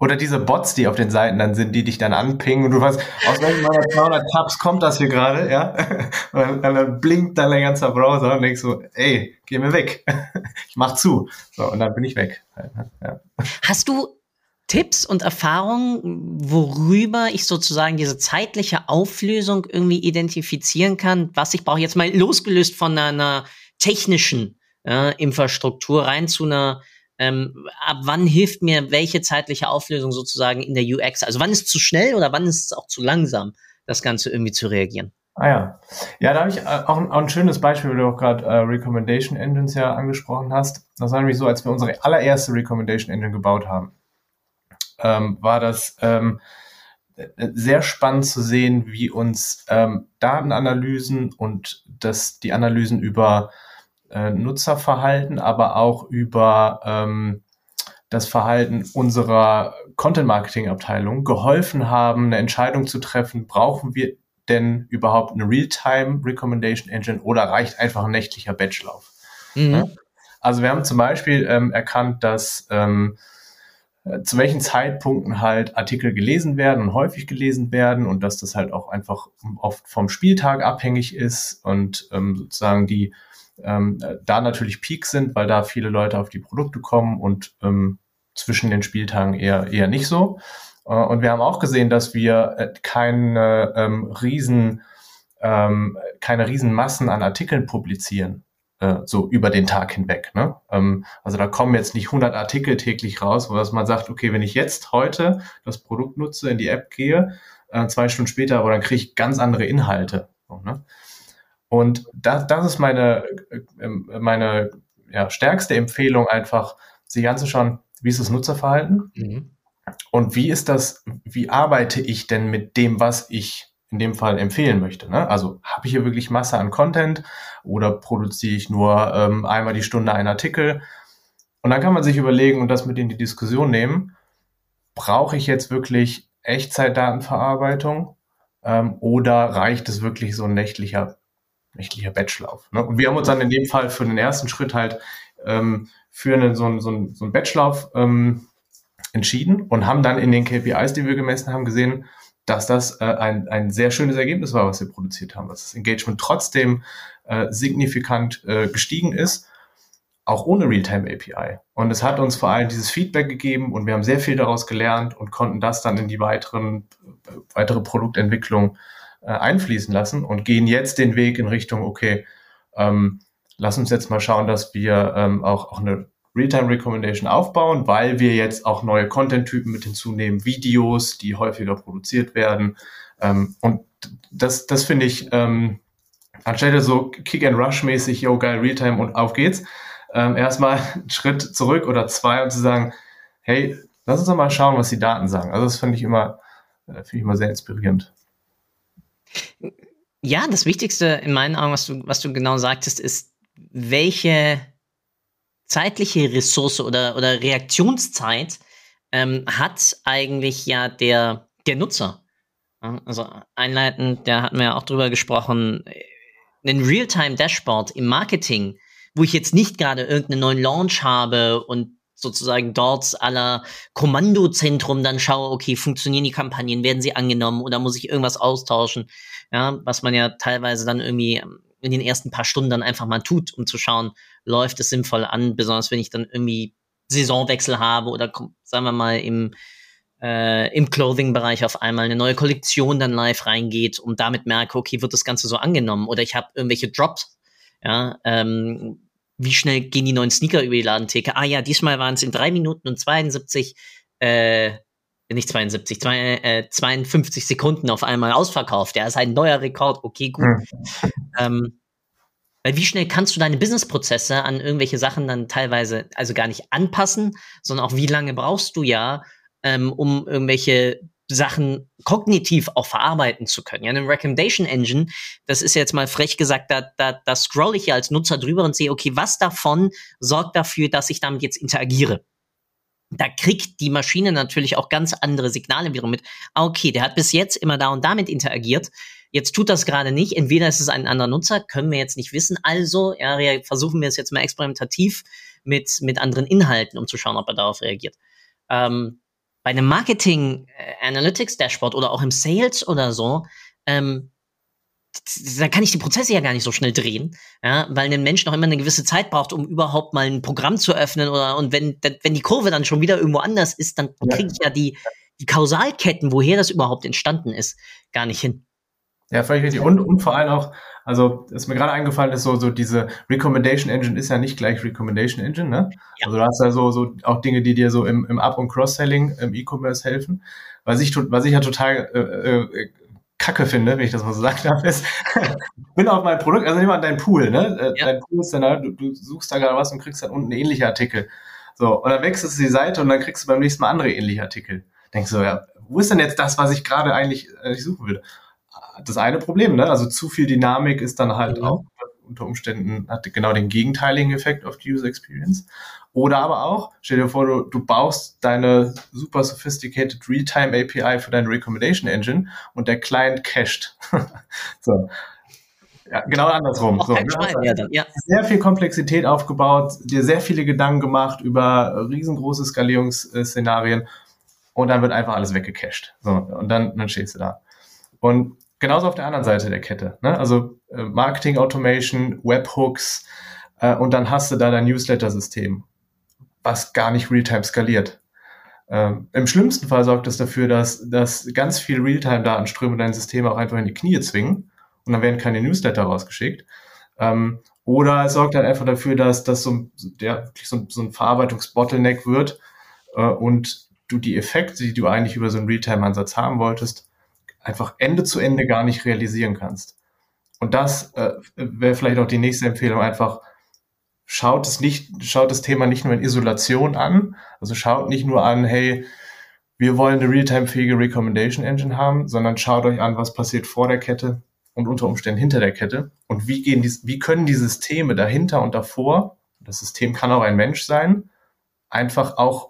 oder diese Bots, die auf den Seiten dann sind, die dich dann anpingen und du weißt, aus welchen meiner 200 Tabs kommt das hier gerade, ja? Und dann, blinkt dann dein ganzer Browser und denkst so, ey, geh mir weg. Ich mach zu. So, und dann bin ich weg. Ja. Hast du Tipps und Erfahrungen, worüber ich sozusagen diese zeitliche Auflösung irgendwie identifizieren kann, was ich brauche, jetzt mal losgelöst von einer technischen äh, Infrastruktur rein zu einer, ähm, ab wann hilft mir welche zeitliche Auflösung sozusagen in der UX? Also wann ist zu schnell oder wann ist es auch zu langsam, das Ganze irgendwie zu reagieren? Ah ja. Ja, da habe ich äh, auch ein, auch ein, schönes Beispiel, weil du auch gerade äh, Recommendation Engines ja angesprochen hast. Das war nämlich so, als wir unsere allererste Recommendation Engine gebaut haben ähm, war das ähm, sehr spannend zu sehen, wie uns ähm, Datenanalysen und das, die Analysen über äh, Nutzerverhalten, aber auch über ähm, das Verhalten unserer Content-Marketing-Abteilung geholfen haben, eine Entscheidung zu treffen, brauchen wir denn überhaupt eine Real-Time Recommendation Engine oder reicht einfach ein nächtlicher Batchlauf? Mhm. Ja? Also wir haben zum Beispiel ähm, erkannt, dass ähm, äh, zu welchen Zeitpunkten halt Artikel gelesen werden und häufig gelesen werden und dass das halt auch einfach oft vom Spieltag abhängig ist und ähm, sozusagen die ähm, da natürlich Peaks sind, weil da viele Leute auf die Produkte kommen und ähm, zwischen den Spieltagen eher eher nicht so. Äh, und wir haben auch gesehen, dass wir äh, keine ähm, riesen ähm, keine riesen Massen an Artikeln publizieren äh, so über den Tag hinweg. Ne? Ähm, also da kommen jetzt nicht 100 Artikel täglich raus, wo man sagt, okay, wenn ich jetzt heute das Produkt nutze, in die App gehe, äh, zwei Stunden später, aber dann kriege ich ganz andere Inhalte. So, ne? Und das, das ist meine, äh, meine ja, stärkste Empfehlung, einfach sich anzuschauen, wie ist das Nutzerverhalten mhm. und wie ist das, wie arbeite ich denn mit dem, was ich in dem Fall empfehlen möchte. Ne? Also habe ich hier wirklich Masse an Content oder produziere ich nur ähm, einmal die Stunde einen Artikel? Und dann kann man sich überlegen und das mit in die Diskussion nehmen, brauche ich jetzt wirklich Echtzeitdatenverarbeitung ähm, oder reicht es wirklich so ein nächtlicher, nächtlicher Batchlauf? Ne? Und wir haben uns dann in dem Fall für den ersten Schritt halt ähm, für einen, so, einen, so, einen, so einen Batchlauf ähm, entschieden und haben dann in den KPIs, die wir gemessen haben, gesehen, dass das äh, ein, ein sehr schönes Ergebnis war, was wir produziert haben, dass das Engagement trotzdem äh, signifikant äh, gestiegen ist, auch ohne Realtime API. Und es hat uns vor allem dieses Feedback gegeben und wir haben sehr viel daraus gelernt und konnten das dann in die weiteren, äh, weitere Produktentwicklung äh, einfließen lassen und gehen jetzt den Weg in Richtung, okay, ähm, lass uns jetzt mal schauen, dass wir ähm, auch, auch eine Realtime Recommendation aufbauen, weil wir jetzt auch neue Content-Typen mit hinzunehmen, Videos, die häufiger produziert werden. Ähm, und das, das finde ich, ähm, anstelle so Kick-and-Rush-mäßig, yo, geil, Realtime und auf geht's, ähm, erstmal einen Schritt zurück oder zwei und zu sagen, hey, lass uns doch mal schauen, was die Daten sagen. Also das finde ich immer, äh, finde ich immer sehr inspirierend. Ja, das Wichtigste in meinen Augen, was du, was du genau sagtest, ist, welche zeitliche Ressource oder, oder Reaktionszeit ähm, hat eigentlich ja der, der Nutzer. Also einleitend, da hatten wir ja auch drüber gesprochen, ein Realtime-Dashboard im Marketing, wo ich jetzt nicht gerade irgendeinen neuen Launch habe und sozusagen dort aller Kommandozentrum dann schaue, okay, funktionieren die Kampagnen, werden sie angenommen oder muss ich irgendwas austauschen? Ja, was man ja teilweise dann irgendwie in den ersten paar Stunden dann einfach mal tut, um zu schauen, läuft es sinnvoll an, besonders wenn ich dann irgendwie Saisonwechsel habe oder sagen wir mal im äh, im Clothing-Bereich auf einmal eine neue Kollektion dann live reingeht und damit merke, okay, wird das Ganze so angenommen oder ich habe irgendwelche Drops, ja, ähm, wie schnell gehen die neuen Sneaker über die Ladentheke? Ah ja, diesmal waren es in drei Minuten und 72, äh, nicht 72, zwei, äh, 52 Sekunden auf einmal ausverkauft. Ja, ist ein neuer Rekord. Okay, gut. Mhm. Ähm, weil wie schnell kannst du deine Businessprozesse an irgendwelche Sachen dann teilweise also gar nicht anpassen, sondern auch wie lange brauchst du ja, ähm, um irgendwelche Sachen kognitiv auch verarbeiten zu können. Ja, eine Recommendation Engine, das ist jetzt mal frech gesagt, da, da, da scroll ich ja als Nutzer drüber und sehe, okay, was davon sorgt dafür, dass ich damit jetzt interagiere? Da kriegt die Maschine natürlich auch ganz andere Signale wiederum mit. Ah, okay, der hat bis jetzt immer da und damit interagiert. Jetzt tut das gerade nicht. Entweder ist es ein anderer Nutzer, können wir jetzt nicht wissen. Also, ja, versuchen wir es jetzt mal experimentativ mit, mit anderen Inhalten, um zu schauen, ob er darauf reagiert. Ähm, bei einem Marketing äh, Analytics Dashboard oder auch im Sales oder so, ähm, da kann ich die Prozesse ja gar nicht so schnell drehen, ja, weil ein Mensch noch immer eine gewisse Zeit braucht, um überhaupt mal ein Programm zu öffnen oder und wenn wenn die Kurve dann schon wieder irgendwo anders ist, dann kriege ich ja die die Kausalketten, woher das überhaupt entstanden ist, gar nicht hin. Ja, völlig richtig. Und, und vor allem auch, also, ist mir gerade eingefallen ist, so, so diese Recommendation Engine ist ja nicht gleich Recommendation Engine, ne? Ja. Also du hast ja so, so auch Dinge, die dir so im, im Up- und Cross-Selling im E-Commerce helfen. Was ich, was ich ja total äh, äh, kacke finde, wenn ich das mal so sagen darf, ist, bin auf mein Produkt, also nimm mal dein Pool, ne? Äh, ja. Dein Pool ist dann da, du, du suchst da gerade was und kriegst dann unten ähnliche Artikel. So, und dann wechselst du die Seite und dann kriegst du beim nächsten Mal andere ähnliche Artikel. Denkst du, ja, wo ist denn jetzt das, was ich gerade eigentlich äh, suchen will? Das eine Problem, ne? Also zu viel Dynamik ist dann halt mhm. auch unter Umständen hat genau den gegenteiligen Effekt auf die User Experience. Oder aber auch, stell dir vor, du, du baust deine super sophisticated Realtime API für deine Recommendation Engine und der Client cached. so. Ja, genau andersrum. So, ne? ja, Sehr viel Komplexität aufgebaut, dir sehr viele Gedanken gemacht über riesengroße Skalierungsszenarien und dann wird einfach alles weggecached. So, und dann, dann stehst du da. Und genauso auf der anderen Seite der Kette. Ne? Also äh, Marketing Automation, Webhooks äh, und dann hast du da dein Newsletter-System, was gar nicht Realtime skaliert. Ähm, Im schlimmsten Fall sorgt das dafür, dass, dass ganz viel Realtime-Datenströme dein System auch einfach in die Knie zwingen und dann werden keine Newsletter rausgeschickt. Ähm, oder es sorgt halt einfach dafür, dass das so, ja, so, so ein Verarbeitungsbottleneck wird äh, und du die Effekte, die du eigentlich über so einen Realtime-Ansatz haben wolltest, einfach Ende zu Ende gar nicht realisieren kannst. Und das äh, wäre vielleicht auch die nächste Empfehlung, einfach schaut es nicht, schaut das Thema nicht nur in Isolation an, also schaut nicht nur an, hey, wir wollen eine realtime-fähige Recommendation Engine haben, sondern schaut euch an, was passiert vor der Kette und unter Umständen hinter der Kette und wie gehen die, wie können die Systeme dahinter und davor, das System kann auch ein Mensch sein, einfach auch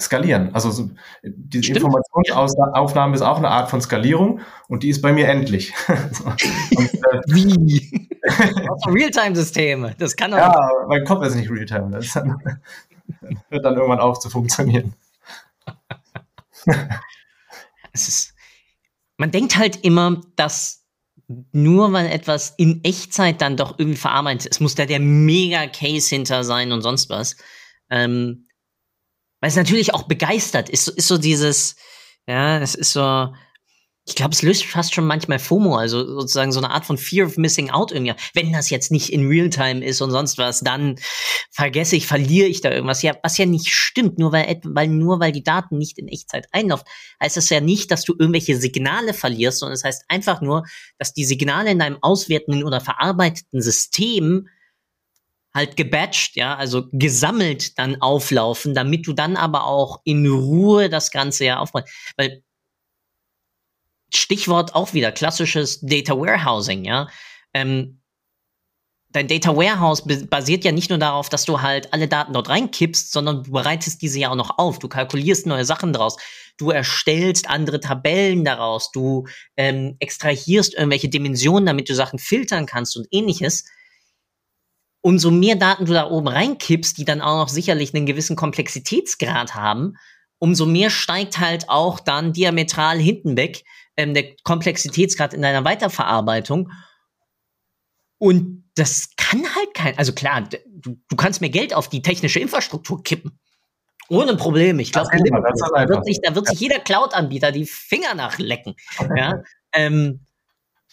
skalieren. Also so, diese Stimmt. Informationsaufnahme ist auch eine Art von Skalierung und die ist bei mir endlich. und, äh, Wie? Realtime-Systeme. Das kann doch Ja, nicht. mein Kopf ist nicht Realtime. Das dann, hört dann irgendwann auf zu funktionieren. ist, man denkt halt immer, dass nur weil etwas in Echtzeit dann doch irgendwie verarbeitet ist, muss da der Mega-Case hinter sein und sonst was. Ähm, weil es natürlich auch begeistert ist, ist so dieses, ja, es ist so, ich glaube, es löst fast schon manchmal FOMO, also sozusagen so eine Art von Fear of Missing Out irgendwie. Wenn das jetzt nicht in Realtime ist und sonst was, dann vergesse ich, verliere ich da irgendwas. Ja, was ja nicht stimmt, nur weil, weil nur weil die Daten nicht in Echtzeit einlaufen, heißt das ja nicht, dass du irgendwelche Signale verlierst, sondern es das heißt einfach nur, dass die Signale in deinem auswertenden oder verarbeiteten System halt gebatcht, ja, also gesammelt dann auflaufen, damit du dann aber auch in Ruhe das Ganze ja aufbaust. Weil Stichwort auch wieder klassisches Data Warehousing, ja. Ähm, dein Data Warehouse basiert ja nicht nur darauf, dass du halt alle Daten dort reinkippst, sondern du bereitest diese ja auch noch auf. Du kalkulierst neue Sachen draus. Du erstellst andere Tabellen daraus. Du ähm, extrahierst irgendwelche Dimensionen, damit du Sachen filtern kannst und ähnliches umso mehr Daten du da oben reinkippst, die dann auch noch sicherlich einen gewissen Komplexitätsgrad haben, umso mehr steigt halt auch dann diametral hinten weg ähm, der Komplexitätsgrad in deiner Weiterverarbeitung. Und das kann halt kein, also klar, du, du kannst mir Geld auf die technische Infrastruktur kippen. Ohne Probleme. Ich glaube, da wird sich, da wird sich jeder Cloud-Anbieter die Finger nachlecken. ja? ähm,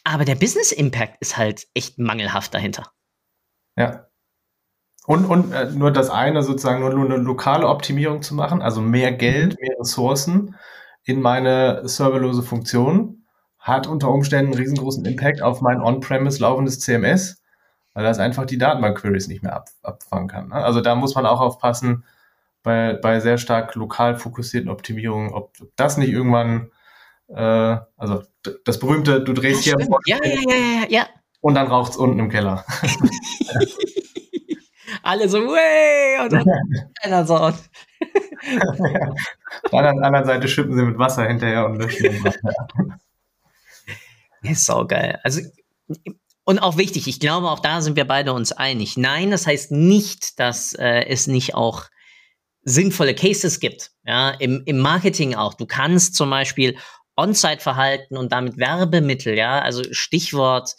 aber der Business Impact ist halt echt mangelhaft dahinter. Ja. Und, und äh, nur das eine sozusagen, nur, eine lokale Optimierung zu machen, also mehr Geld, mehr Ressourcen in meine serverlose Funktion, hat unter Umständen einen riesengroßen Impact auf mein on-premise laufendes CMS, weil das einfach die Datenbank-Queries nicht mehr ab, abfangen kann. Ne? Also da muss man auch aufpassen, bei, bei sehr stark lokal fokussierten Optimierungen, ob das nicht irgendwann Äh, also das berühmte, du drehst hier ja, ja, ja, ja, ja. Und dann raucht es unten im Keller. Alle so, way! Und dann einer so. Auf der anderen Seite schippen sie mit Wasser hinterher und löschen den Wasser. Ist so geil. Also, und auch wichtig, ich glaube, auch da sind wir beide uns einig. Nein, das heißt nicht, dass äh, es nicht auch sinnvolle Cases gibt. Ja, im, im Marketing auch. Du kannst zum Beispiel On-Site-Verhalten und damit Werbemittel, ja, also Stichwort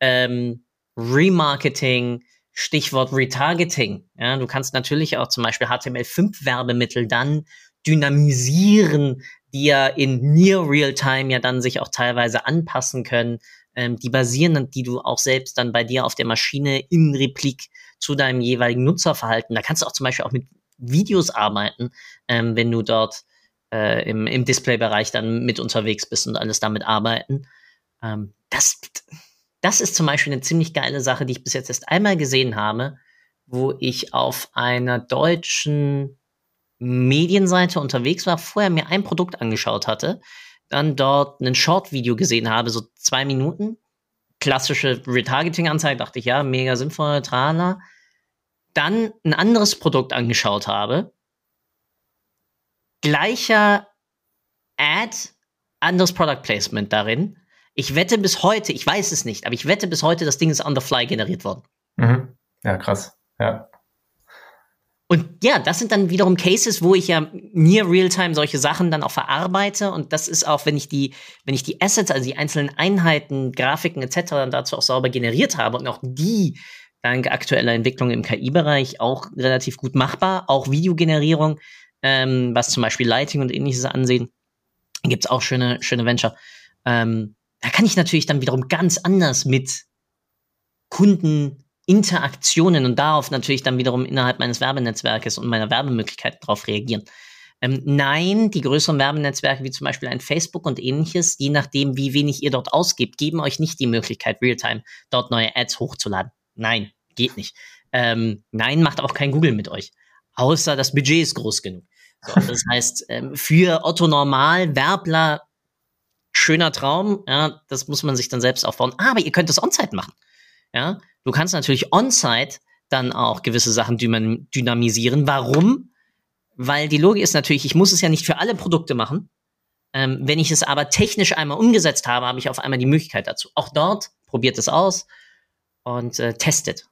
ähm, Remarketing, Stichwort Retargeting. Ja, du kannst natürlich auch zum Beispiel HTML5-Werbemittel dann dynamisieren, die ja in Near Real-Time ja dann sich auch teilweise anpassen können, ähm, die basieren, die du auch selbst dann bei dir auf der Maschine in Replik zu deinem jeweiligen Nutzerverhalten. Da kannst du auch zum Beispiel auch mit Videos arbeiten, ähm, wenn du dort äh, im, im Displaybereich dann mit unterwegs bist und alles damit arbeiten. Ähm, das, das ist zum Beispiel eine ziemlich geile Sache, die ich bis jetzt erst einmal gesehen habe, wo ich auf einer deutschen Medienseite unterwegs war, vorher mir ein Produkt angeschaut hatte, dann dort ein Short-Video gesehen habe, so zwei Minuten, klassische Retargeting-Anzeige, dachte ich, ja, mega sinnvoll, trala. Dann ein anderes Produkt angeschaut habe, gleicher Ad, anderes Product Placement darin. Ich wette bis heute, ich weiß es nicht, aber ich wette bis heute, das Ding ist on the fly generiert worden. Mhm. Ja, krass. Ja. Und ja, das sind dann wiederum Cases, wo ich ja near real-time solche Sachen dann auch verarbeite. Und das ist auch, wenn ich die, wenn ich die Assets, also die einzelnen Einheiten, Grafiken etc. dann dazu auch sauber generiert habe und auch die dank aktueller Entwicklung im KI-Bereich auch relativ gut machbar, auch Videogenerierung, ähm, was zum Beispiel Lighting und ähnliches ansehen, gibt's auch schöne, schöne Venture. Ähm, da kann ich natürlich dann wiederum ganz anders mit Kunden Interaktionen und darauf natürlich dann wiederum innerhalb meines Werbenetzwerkes und meiner Werbemöglichkeiten darauf reagieren. Ähm, nein, die größeren Werbenetzwerke wie zum Beispiel ein Facebook und ähnliches, je nachdem, wie wenig ihr dort ausgibt, geben euch nicht die Möglichkeit, Realtime dort neue Ads hochzuladen. Nein, geht nicht. Ähm, nein, macht auch kein Google mit euch. Außer das Budget ist groß genug. So, das heißt, ähm, für Otto Normal, Werbler, schöner Traum, ja, das muss man sich dann selbst aufbauen. Aber ihr könnt es on-site machen. Ja, du kannst natürlich on-site dann auch gewisse Sachen dynamisieren. Warum? Weil die Logik ist natürlich, ich muss es ja nicht für alle Produkte machen. Ähm, wenn ich es aber technisch einmal umgesetzt habe, habe ich auf einmal die Möglichkeit dazu. Auch dort probiert es aus und äh, testet.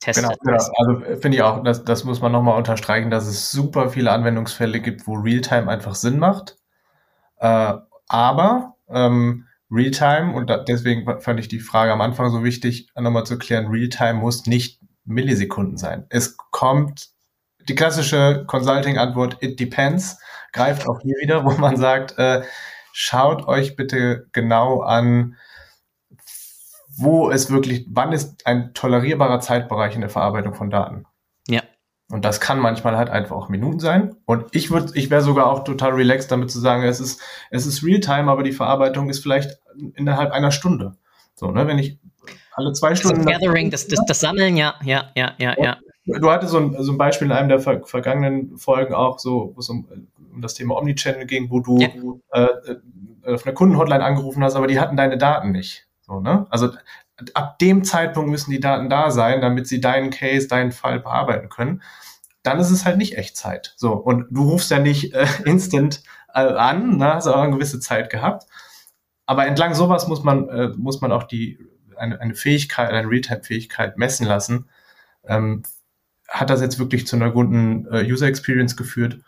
Testet. Genau, ja, also äh, finde ich auch, das, das muss man nochmal unterstreichen, dass es super viele Anwendungsfälle gibt, wo Realtime einfach Sinn macht. Äh, aber ähm, Realtime, und da, deswegen fand ich die Frage am Anfang so wichtig, nochmal zu klären, Realtime muss nicht Millisekunden sein. Es kommt die klassische Consulting-Antwort, it depends, greift auch hier wieder, wo man sagt, äh, schaut euch bitte genau an, wo es wirklich, wann ist ein tolerierbarer Zeitbereich in der Verarbeitung von Daten. Und das kann manchmal halt einfach auch Minuten sein. Und ich würde, ich wäre sogar auch total relaxed damit zu sagen, es ist, es ist Realtime, aber die Verarbeitung ist vielleicht innerhalb einer Stunde. So, ne, wenn ich alle zwei Stunden. Das Gathering, das, das, das Sammeln, ja, ja, ja, ja, ja. Du hattest so ein, so ein Beispiel in einem der ver vergangenen Folgen auch so, wo es um, um das Thema Omnichannel ging, wo du ja. äh, äh auf einer Kundenhotline angerufen hast, aber die hatten deine Daten nicht. So, ne? Also ab dem Zeitpunkt müssen die Daten da sein, damit sie deinen Case, deinen Fall bearbeiten können. Dann ist es halt nicht Echtzeit. So, und du rufst ja nicht äh, instant äh, an, ne? hast auch eine gewisse Zeit gehabt. Aber entlang sowas muss man, äh, muss man auch die, eine, eine Fähigkeit, eine Realtime-Fähigkeit messen lassen. Ähm, hat das jetzt wirklich zu einer guten äh, User Experience geführt?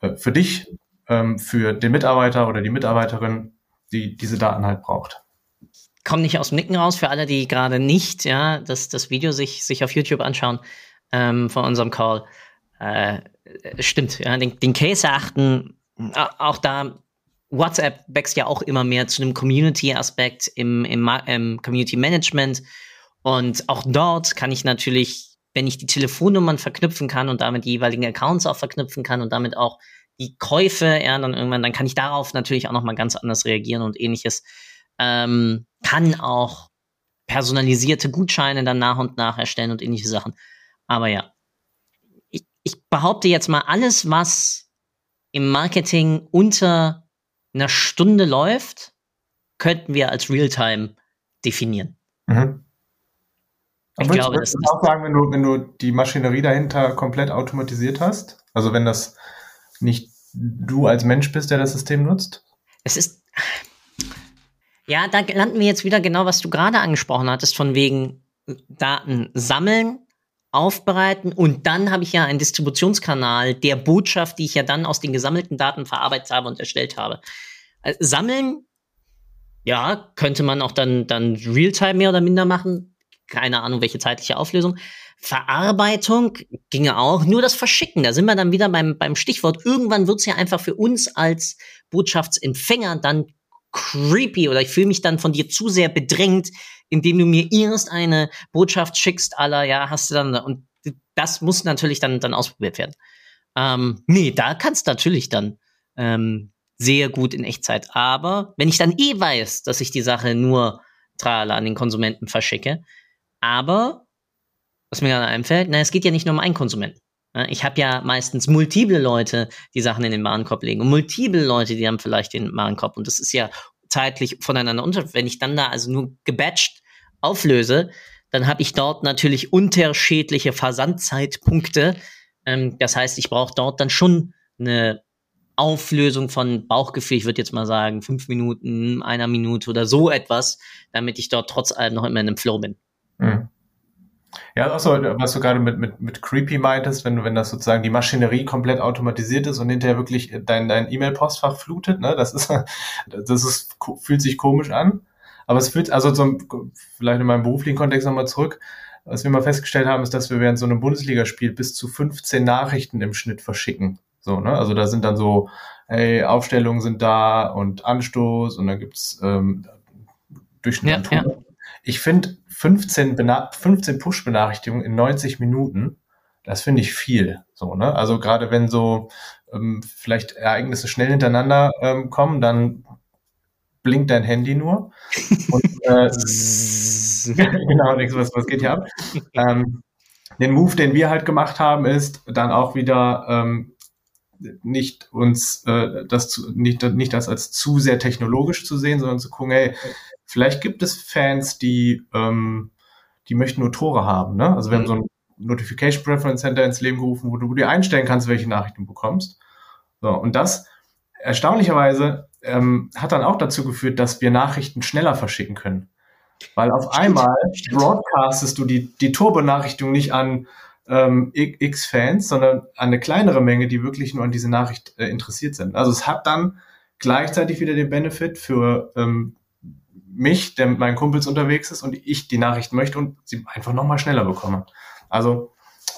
Äh, für dich, ähm, für den Mitarbeiter oder die Mitarbeiterin, die diese Daten halt braucht komme nicht aus dem Nicken raus für alle, die gerade nicht ja, das, das Video sich, sich auf YouTube anschauen ähm, von unserem Call. Äh, stimmt, ja, den, den Case erachten, auch da WhatsApp wächst ja auch immer mehr zu einem Community-Aspekt im, im, im Community Management. Und auch dort kann ich natürlich, wenn ich die Telefonnummern verknüpfen kann und damit die jeweiligen Accounts auch verknüpfen kann und damit auch die Käufe, ja, dann irgendwann, dann kann ich darauf natürlich auch nochmal ganz anders reagieren und ähnliches ähm, kann auch personalisierte Gutscheine dann nach und nach erstellen und ähnliche Sachen. Aber ja, ich, ich behaupte jetzt mal, alles, was im Marketing unter einer Stunde läuft, könnten wir als Realtime definieren. Mhm. Ich Aber glaube, das ist auch sagen, wenn du, wenn du die Maschinerie dahinter komplett automatisiert hast, also wenn das nicht du als Mensch bist, der das System nutzt? Es ist, ja, da landen wir jetzt wieder genau, was du gerade angesprochen hattest, von wegen Daten sammeln, aufbereiten und dann habe ich ja einen Distributionskanal der Botschaft, die ich ja dann aus den gesammelten Daten verarbeitet habe und erstellt habe. Also sammeln, ja, könnte man auch dann, dann Realtime mehr oder minder machen. Keine Ahnung, welche zeitliche Auflösung. Verarbeitung ginge auch, nur das Verschicken, da sind wir dann wieder beim, beim Stichwort. Irgendwann wird's ja einfach für uns als Botschaftsempfänger dann creepy oder ich fühle mich dann von dir zu sehr bedrängt, indem du mir erst eine Botschaft schickst, aller, ja, hast du dann, und das muss natürlich dann, dann ausprobiert werden. Ähm, nee, da kannst du natürlich dann ähm, sehr gut in Echtzeit. Aber wenn ich dann eh weiß, dass ich die Sache nur trale an den Konsumenten verschicke, aber was mir gerade einfällt, na, es geht ja nicht nur um einen Konsumenten. Ich habe ja meistens multiple Leute, die Sachen in den Warenkorb legen und multiple Leute, die haben vielleicht den Warenkorb und das ist ja zeitlich voneinander unter. Wenn ich dann da also nur gebatcht auflöse, dann habe ich dort natürlich unterschiedliche Versandzeitpunkte. Ähm, das heißt, ich brauche dort dann schon eine Auflösung von Bauchgefühl, ich würde jetzt mal sagen, fünf Minuten, einer Minute oder so etwas, damit ich dort trotz allem noch immer in einem Flow bin. Mhm. Ja, also was du gerade mit, mit, mit creepy meintest, wenn wenn das sozusagen die Maschinerie komplett automatisiert ist und hinterher wirklich dein, dein E-Mail-Postfach flutet, ne, das ist, das ist, fühlt sich komisch an. Aber es fühlt, also zum, vielleicht in meinem beruflichen Kontext nochmal zurück, was wir mal festgestellt haben, ist, dass wir während so einem Bundesligaspiel bis zu 15 Nachrichten im Schnitt verschicken. So, ne? Also da sind dann so, hey, Aufstellungen sind da und Anstoß und dann gibt's ähm, Durchschnitt. Ja, ja. Ich finde 15, 15 Push-Benachrichtigungen in 90 Minuten, das finde ich viel. So, ne? Also gerade wenn so ähm, vielleicht Ereignisse schnell hintereinander ähm, kommen, dann blinkt dein Handy nur. Und, äh, genau, nichts, was, was geht hier ab? Ähm, den Move, den wir halt gemacht haben, ist dann auch wieder ähm, nicht uns äh, das zu, nicht, nicht das als zu sehr technologisch zu sehen, sondern zu gucken, hey, Vielleicht gibt es Fans, die, ähm, die möchten nur Tore haben. Ne? Also wir mhm. haben so ein Notification Preference Center ins Leben gerufen, wo du, wo du dir einstellen kannst, welche Nachrichten du bekommst. So, und das erstaunlicherweise ähm, hat dann auch dazu geführt, dass wir Nachrichten schneller verschicken können. Weil auf Stimmt. einmal broadcastest du die, die Turbo-Nachrichtung nicht an ähm, X-Fans, sondern an eine kleinere Menge, die wirklich nur an diese Nachricht äh, interessiert sind. Also es hat dann gleichzeitig wieder den Benefit für ähm, mich, der mit meinen Kumpels unterwegs ist und ich die Nachricht möchte und sie einfach nochmal schneller bekomme. Also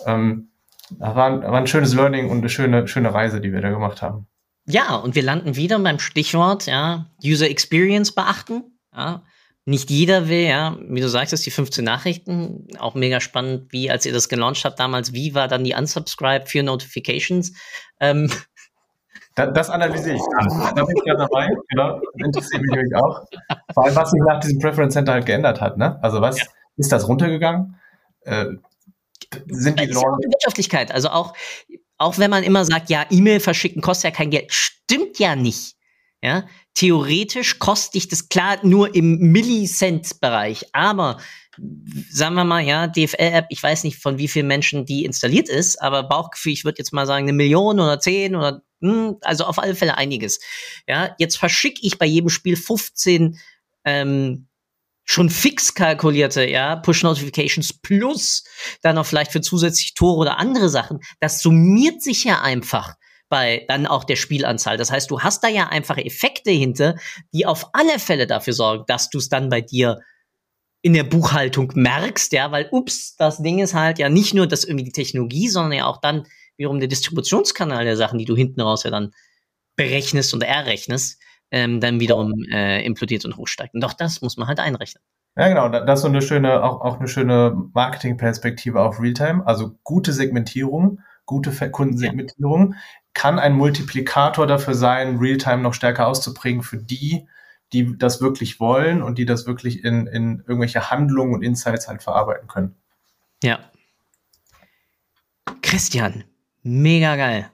ähm, das war, war ein schönes Learning und eine schöne, schöne Reise, die wir da gemacht haben. Ja, und wir landen wieder beim Stichwort, ja, User Experience beachten. Ja. Nicht jeder will, ja, wie du sagst, ist die 15 Nachrichten. Auch mega spannend, wie, als ihr das gelauncht habt damals, wie war dann die Unsubscribe für Notifications? Ähm, das, das analysiere ich dann. Da bin ich gerade dabei. Genau. Interessiert mich natürlich auch. Vor allem, was sich nach diesem Preference Center halt geändert hat. Ne? Also was ja. ist das runtergegangen? Äh, sind die Normen Wirtschaftlichkeit. Also auch, auch wenn man immer sagt, ja, E-Mail verschicken kostet ja kein Geld, stimmt ja nicht. Ja, theoretisch kostet dich das klar nur im Millicent-Bereich, aber sagen wir mal, ja, DFL-App, ich weiß nicht, von wie vielen Menschen die installiert ist, aber Bauchgefühl, ich würde jetzt mal sagen, eine Million oder zehn oder hm, also auf alle Fälle einiges. Ja, jetzt verschicke ich bei jedem Spiel 15 ähm, schon fix kalkulierte, ja, Push-Notifications plus dann noch vielleicht für zusätzlich Tore oder andere Sachen. Das summiert sich ja einfach bei dann auch der Spielanzahl. Das heißt, du hast da ja einfach Effekte hinter, die auf alle Fälle dafür sorgen, dass du es dann bei dir in der Buchhaltung merkst, ja, weil ups, das Ding ist halt ja nicht nur das irgendwie die Technologie, sondern ja auch dann wiederum der Distributionskanal der Sachen, die du hinten raus ja dann berechnest und errechnest, ähm, dann wiederum äh, implodiert und hochsteigt. Und doch das muss man halt einrechnen. Ja, genau. Das ist so eine schöne, auch, auch eine schöne Marketingperspektive auf Realtime. Also gute Segmentierung, gute Kundensegmentierung ja. kann ein Multiplikator dafür sein, Realtime noch stärker auszuprägen für die, die das wirklich wollen und die das wirklich in, in irgendwelche Handlungen und Insights halt verarbeiten können. Ja. Christian, mega geil.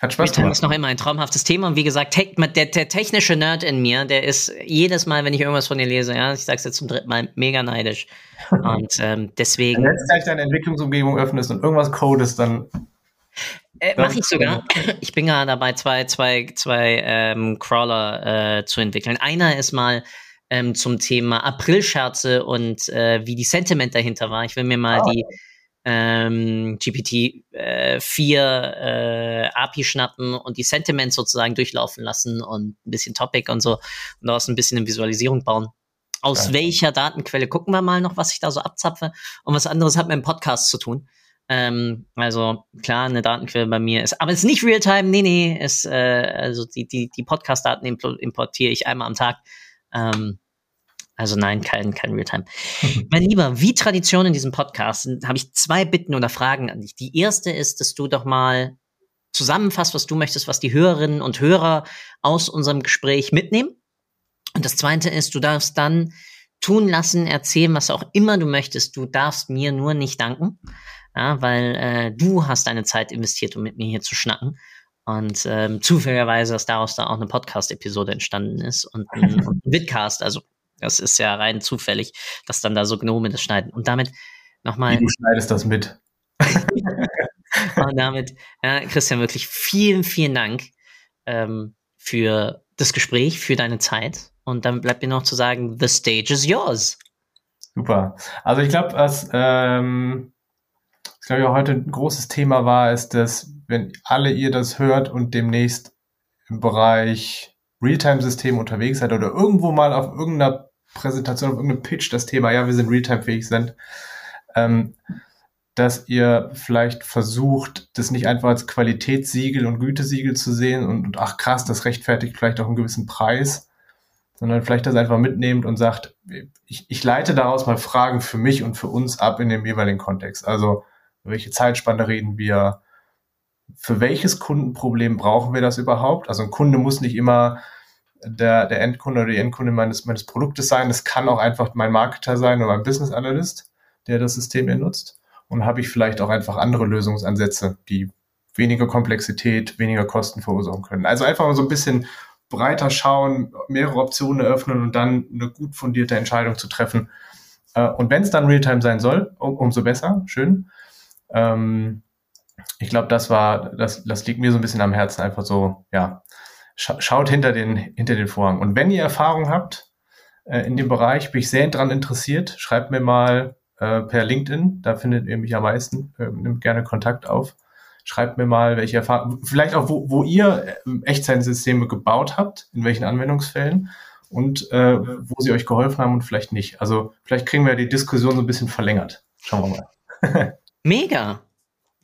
Hat Spaß Realtime gemacht. ist noch immer ein traumhaftes Thema und wie gesagt, der, der, technische Nerd in mir, der ist jedes Mal, wenn ich irgendwas von dir lese, ja, ich sag's jetzt zum dritten Mal, mega neidisch. Und ähm, deswegen. Wenn du jetzt gleich deine Entwicklungsumgebung öffnest und irgendwas codest, dann. Äh, Mache ich sogar. Ich bin gerade dabei, zwei, zwei, zwei ähm, Crawler äh, zu entwickeln. Einer ist mal ähm, zum Thema Aprilscherze und äh, wie die Sentiment dahinter war. Ich will mir mal oh. die ähm, GPT-4 äh, äh, API schnappen und die Sentiments sozusagen durchlaufen lassen und ein bisschen Topic und so und daraus ein bisschen eine Visualisierung bauen. Aus ja. welcher Datenquelle gucken wir mal noch, was ich da so abzapfe und was anderes hat mit dem Podcast zu tun. Ähm, also klar, eine Datenquelle bei mir ist, aber es ist nicht Realtime, nee, nee, ist, äh, also die, die, die Podcast-Daten importiere ich einmal am Tag. Ähm, also nein, kein, kein Realtime. mein Lieber, wie Tradition in diesem Podcast habe ich zwei Bitten oder Fragen an dich. Die erste ist, dass du doch mal zusammenfasst, was du möchtest, was die Hörerinnen und Hörer aus unserem Gespräch mitnehmen. Und das zweite ist, du darfst dann tun lassen, erzählen, was auch immer du möchtest. Du darfst mir nur nicht danken, ja, weil äh, du hast deine Zeit investiert, um mit mir hier zu schnacken. Und ähm, zufälligerweise, dass daraus da auch eine Podcast-Episode entstanden ist und ein, und ein Vidcast, also das ist ja rein zufällig, dass dann da so Gnome das schneiden. Und damit nochmal. Du schneidest das mit. und damit, ja, Christian, wirklich vielen, vielen Dank ähm, für das Gespräch, für deine Zeit. Und dann bleibt mir noch zu sagen, the stage is yours. Super. Also ich glaube, was ähm, ich glaube, heute ein großes Thema war, ist, dass wenn alle ihr das hört und demnächst im Bereich Realtime-System unterwegs seid oder irgendwo mal auf irgendeiner Präsentation, auf irgendeinem Pitch das Thema, ja, wir sind Realtime-fähig sind, ähm, dass ihr vielleicht versucht, das nicht einfach als Qualitätssiegel und Gütesiegel zu sehen und, und ach krass, das rechtfertigt vielleicht auch einen gewissen Preis, sondern vielleicht das einfach mitnehmt und sagt, ich, ich leite daraus mal Fragen für mich und für uns ab in dem jeweiligen Kontext. Also, welche Zeitspanne reden wir? Für welches Kundenproblem brauchen wir das überhaupt? Also ein Kunde muss nicht immer der, der Endkunde oder die Endkunde meines, meines Produktes sein. Es kann auch einfach mein Marketer sein oder mein Business Analyst, der das System hier nutzt. Und habe ich vielleicht auch einfach andere Lösungsansätze, die weniger Komplexität, weniger Kosten verursachen können. Also einfach mal so ein bisschen breiter schauen, mehrere Optionen eröffnen und dann eine gut fundierte Entscheidung zu treffen. Äh, und wenn es dann Realtime sein soll, um, umso besser, schön. Ähm, ich glaube, das war, das, das liegt mir so ein bisschen am Herzen, einfach so, ja, schaut hinter den, hinter den Vorhang. Und wenn ihr Erfahrung habt äh, in dem Bereich, bin ich sehr daran interessiert, schreibt mir mal äh, per LinkedIn, da findet ihr mich am meisten, äh, nimmt gerne Kontakt auf. Schreibt mir mal, welche Erfahrungen, vielleicht auch, wo, wo ihr äh, Echtzeitsysteme gebaut habt, in welchen Anwendungsfällen und äh, wo sie euch geholfen haben und vielleicht nicht. Also vielleicht kriegen wir die Diskussion so ein bisschen verlängert. Schauen wir mal. Mega.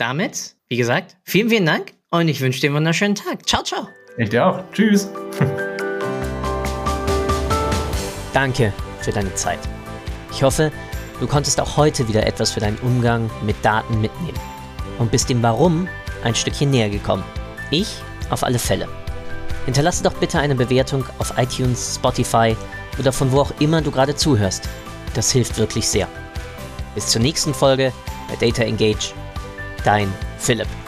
Damit, wie gesagt, vielen, vielen Dank und ich wünsche dir einen wunderschönen Tag. Ciao, ciao. Ich dir auch. Tschüss. Danke für deine Zeit. Ich hoffe, du konntest auch heute wieder etwas für deinen Umgang mit Daten mitnehmen und bist dem Warum ein Stückchen näher gekommen. Ich auf alle Fälle. Hinterlasse doch bitte eine Bewertung auf iTunes, Spotify oder von wo auch immer du gerade zuhörst. Das hilft wirklich sehr. Bis zur nächsten Folge bei Data Engage. Dein Philipp.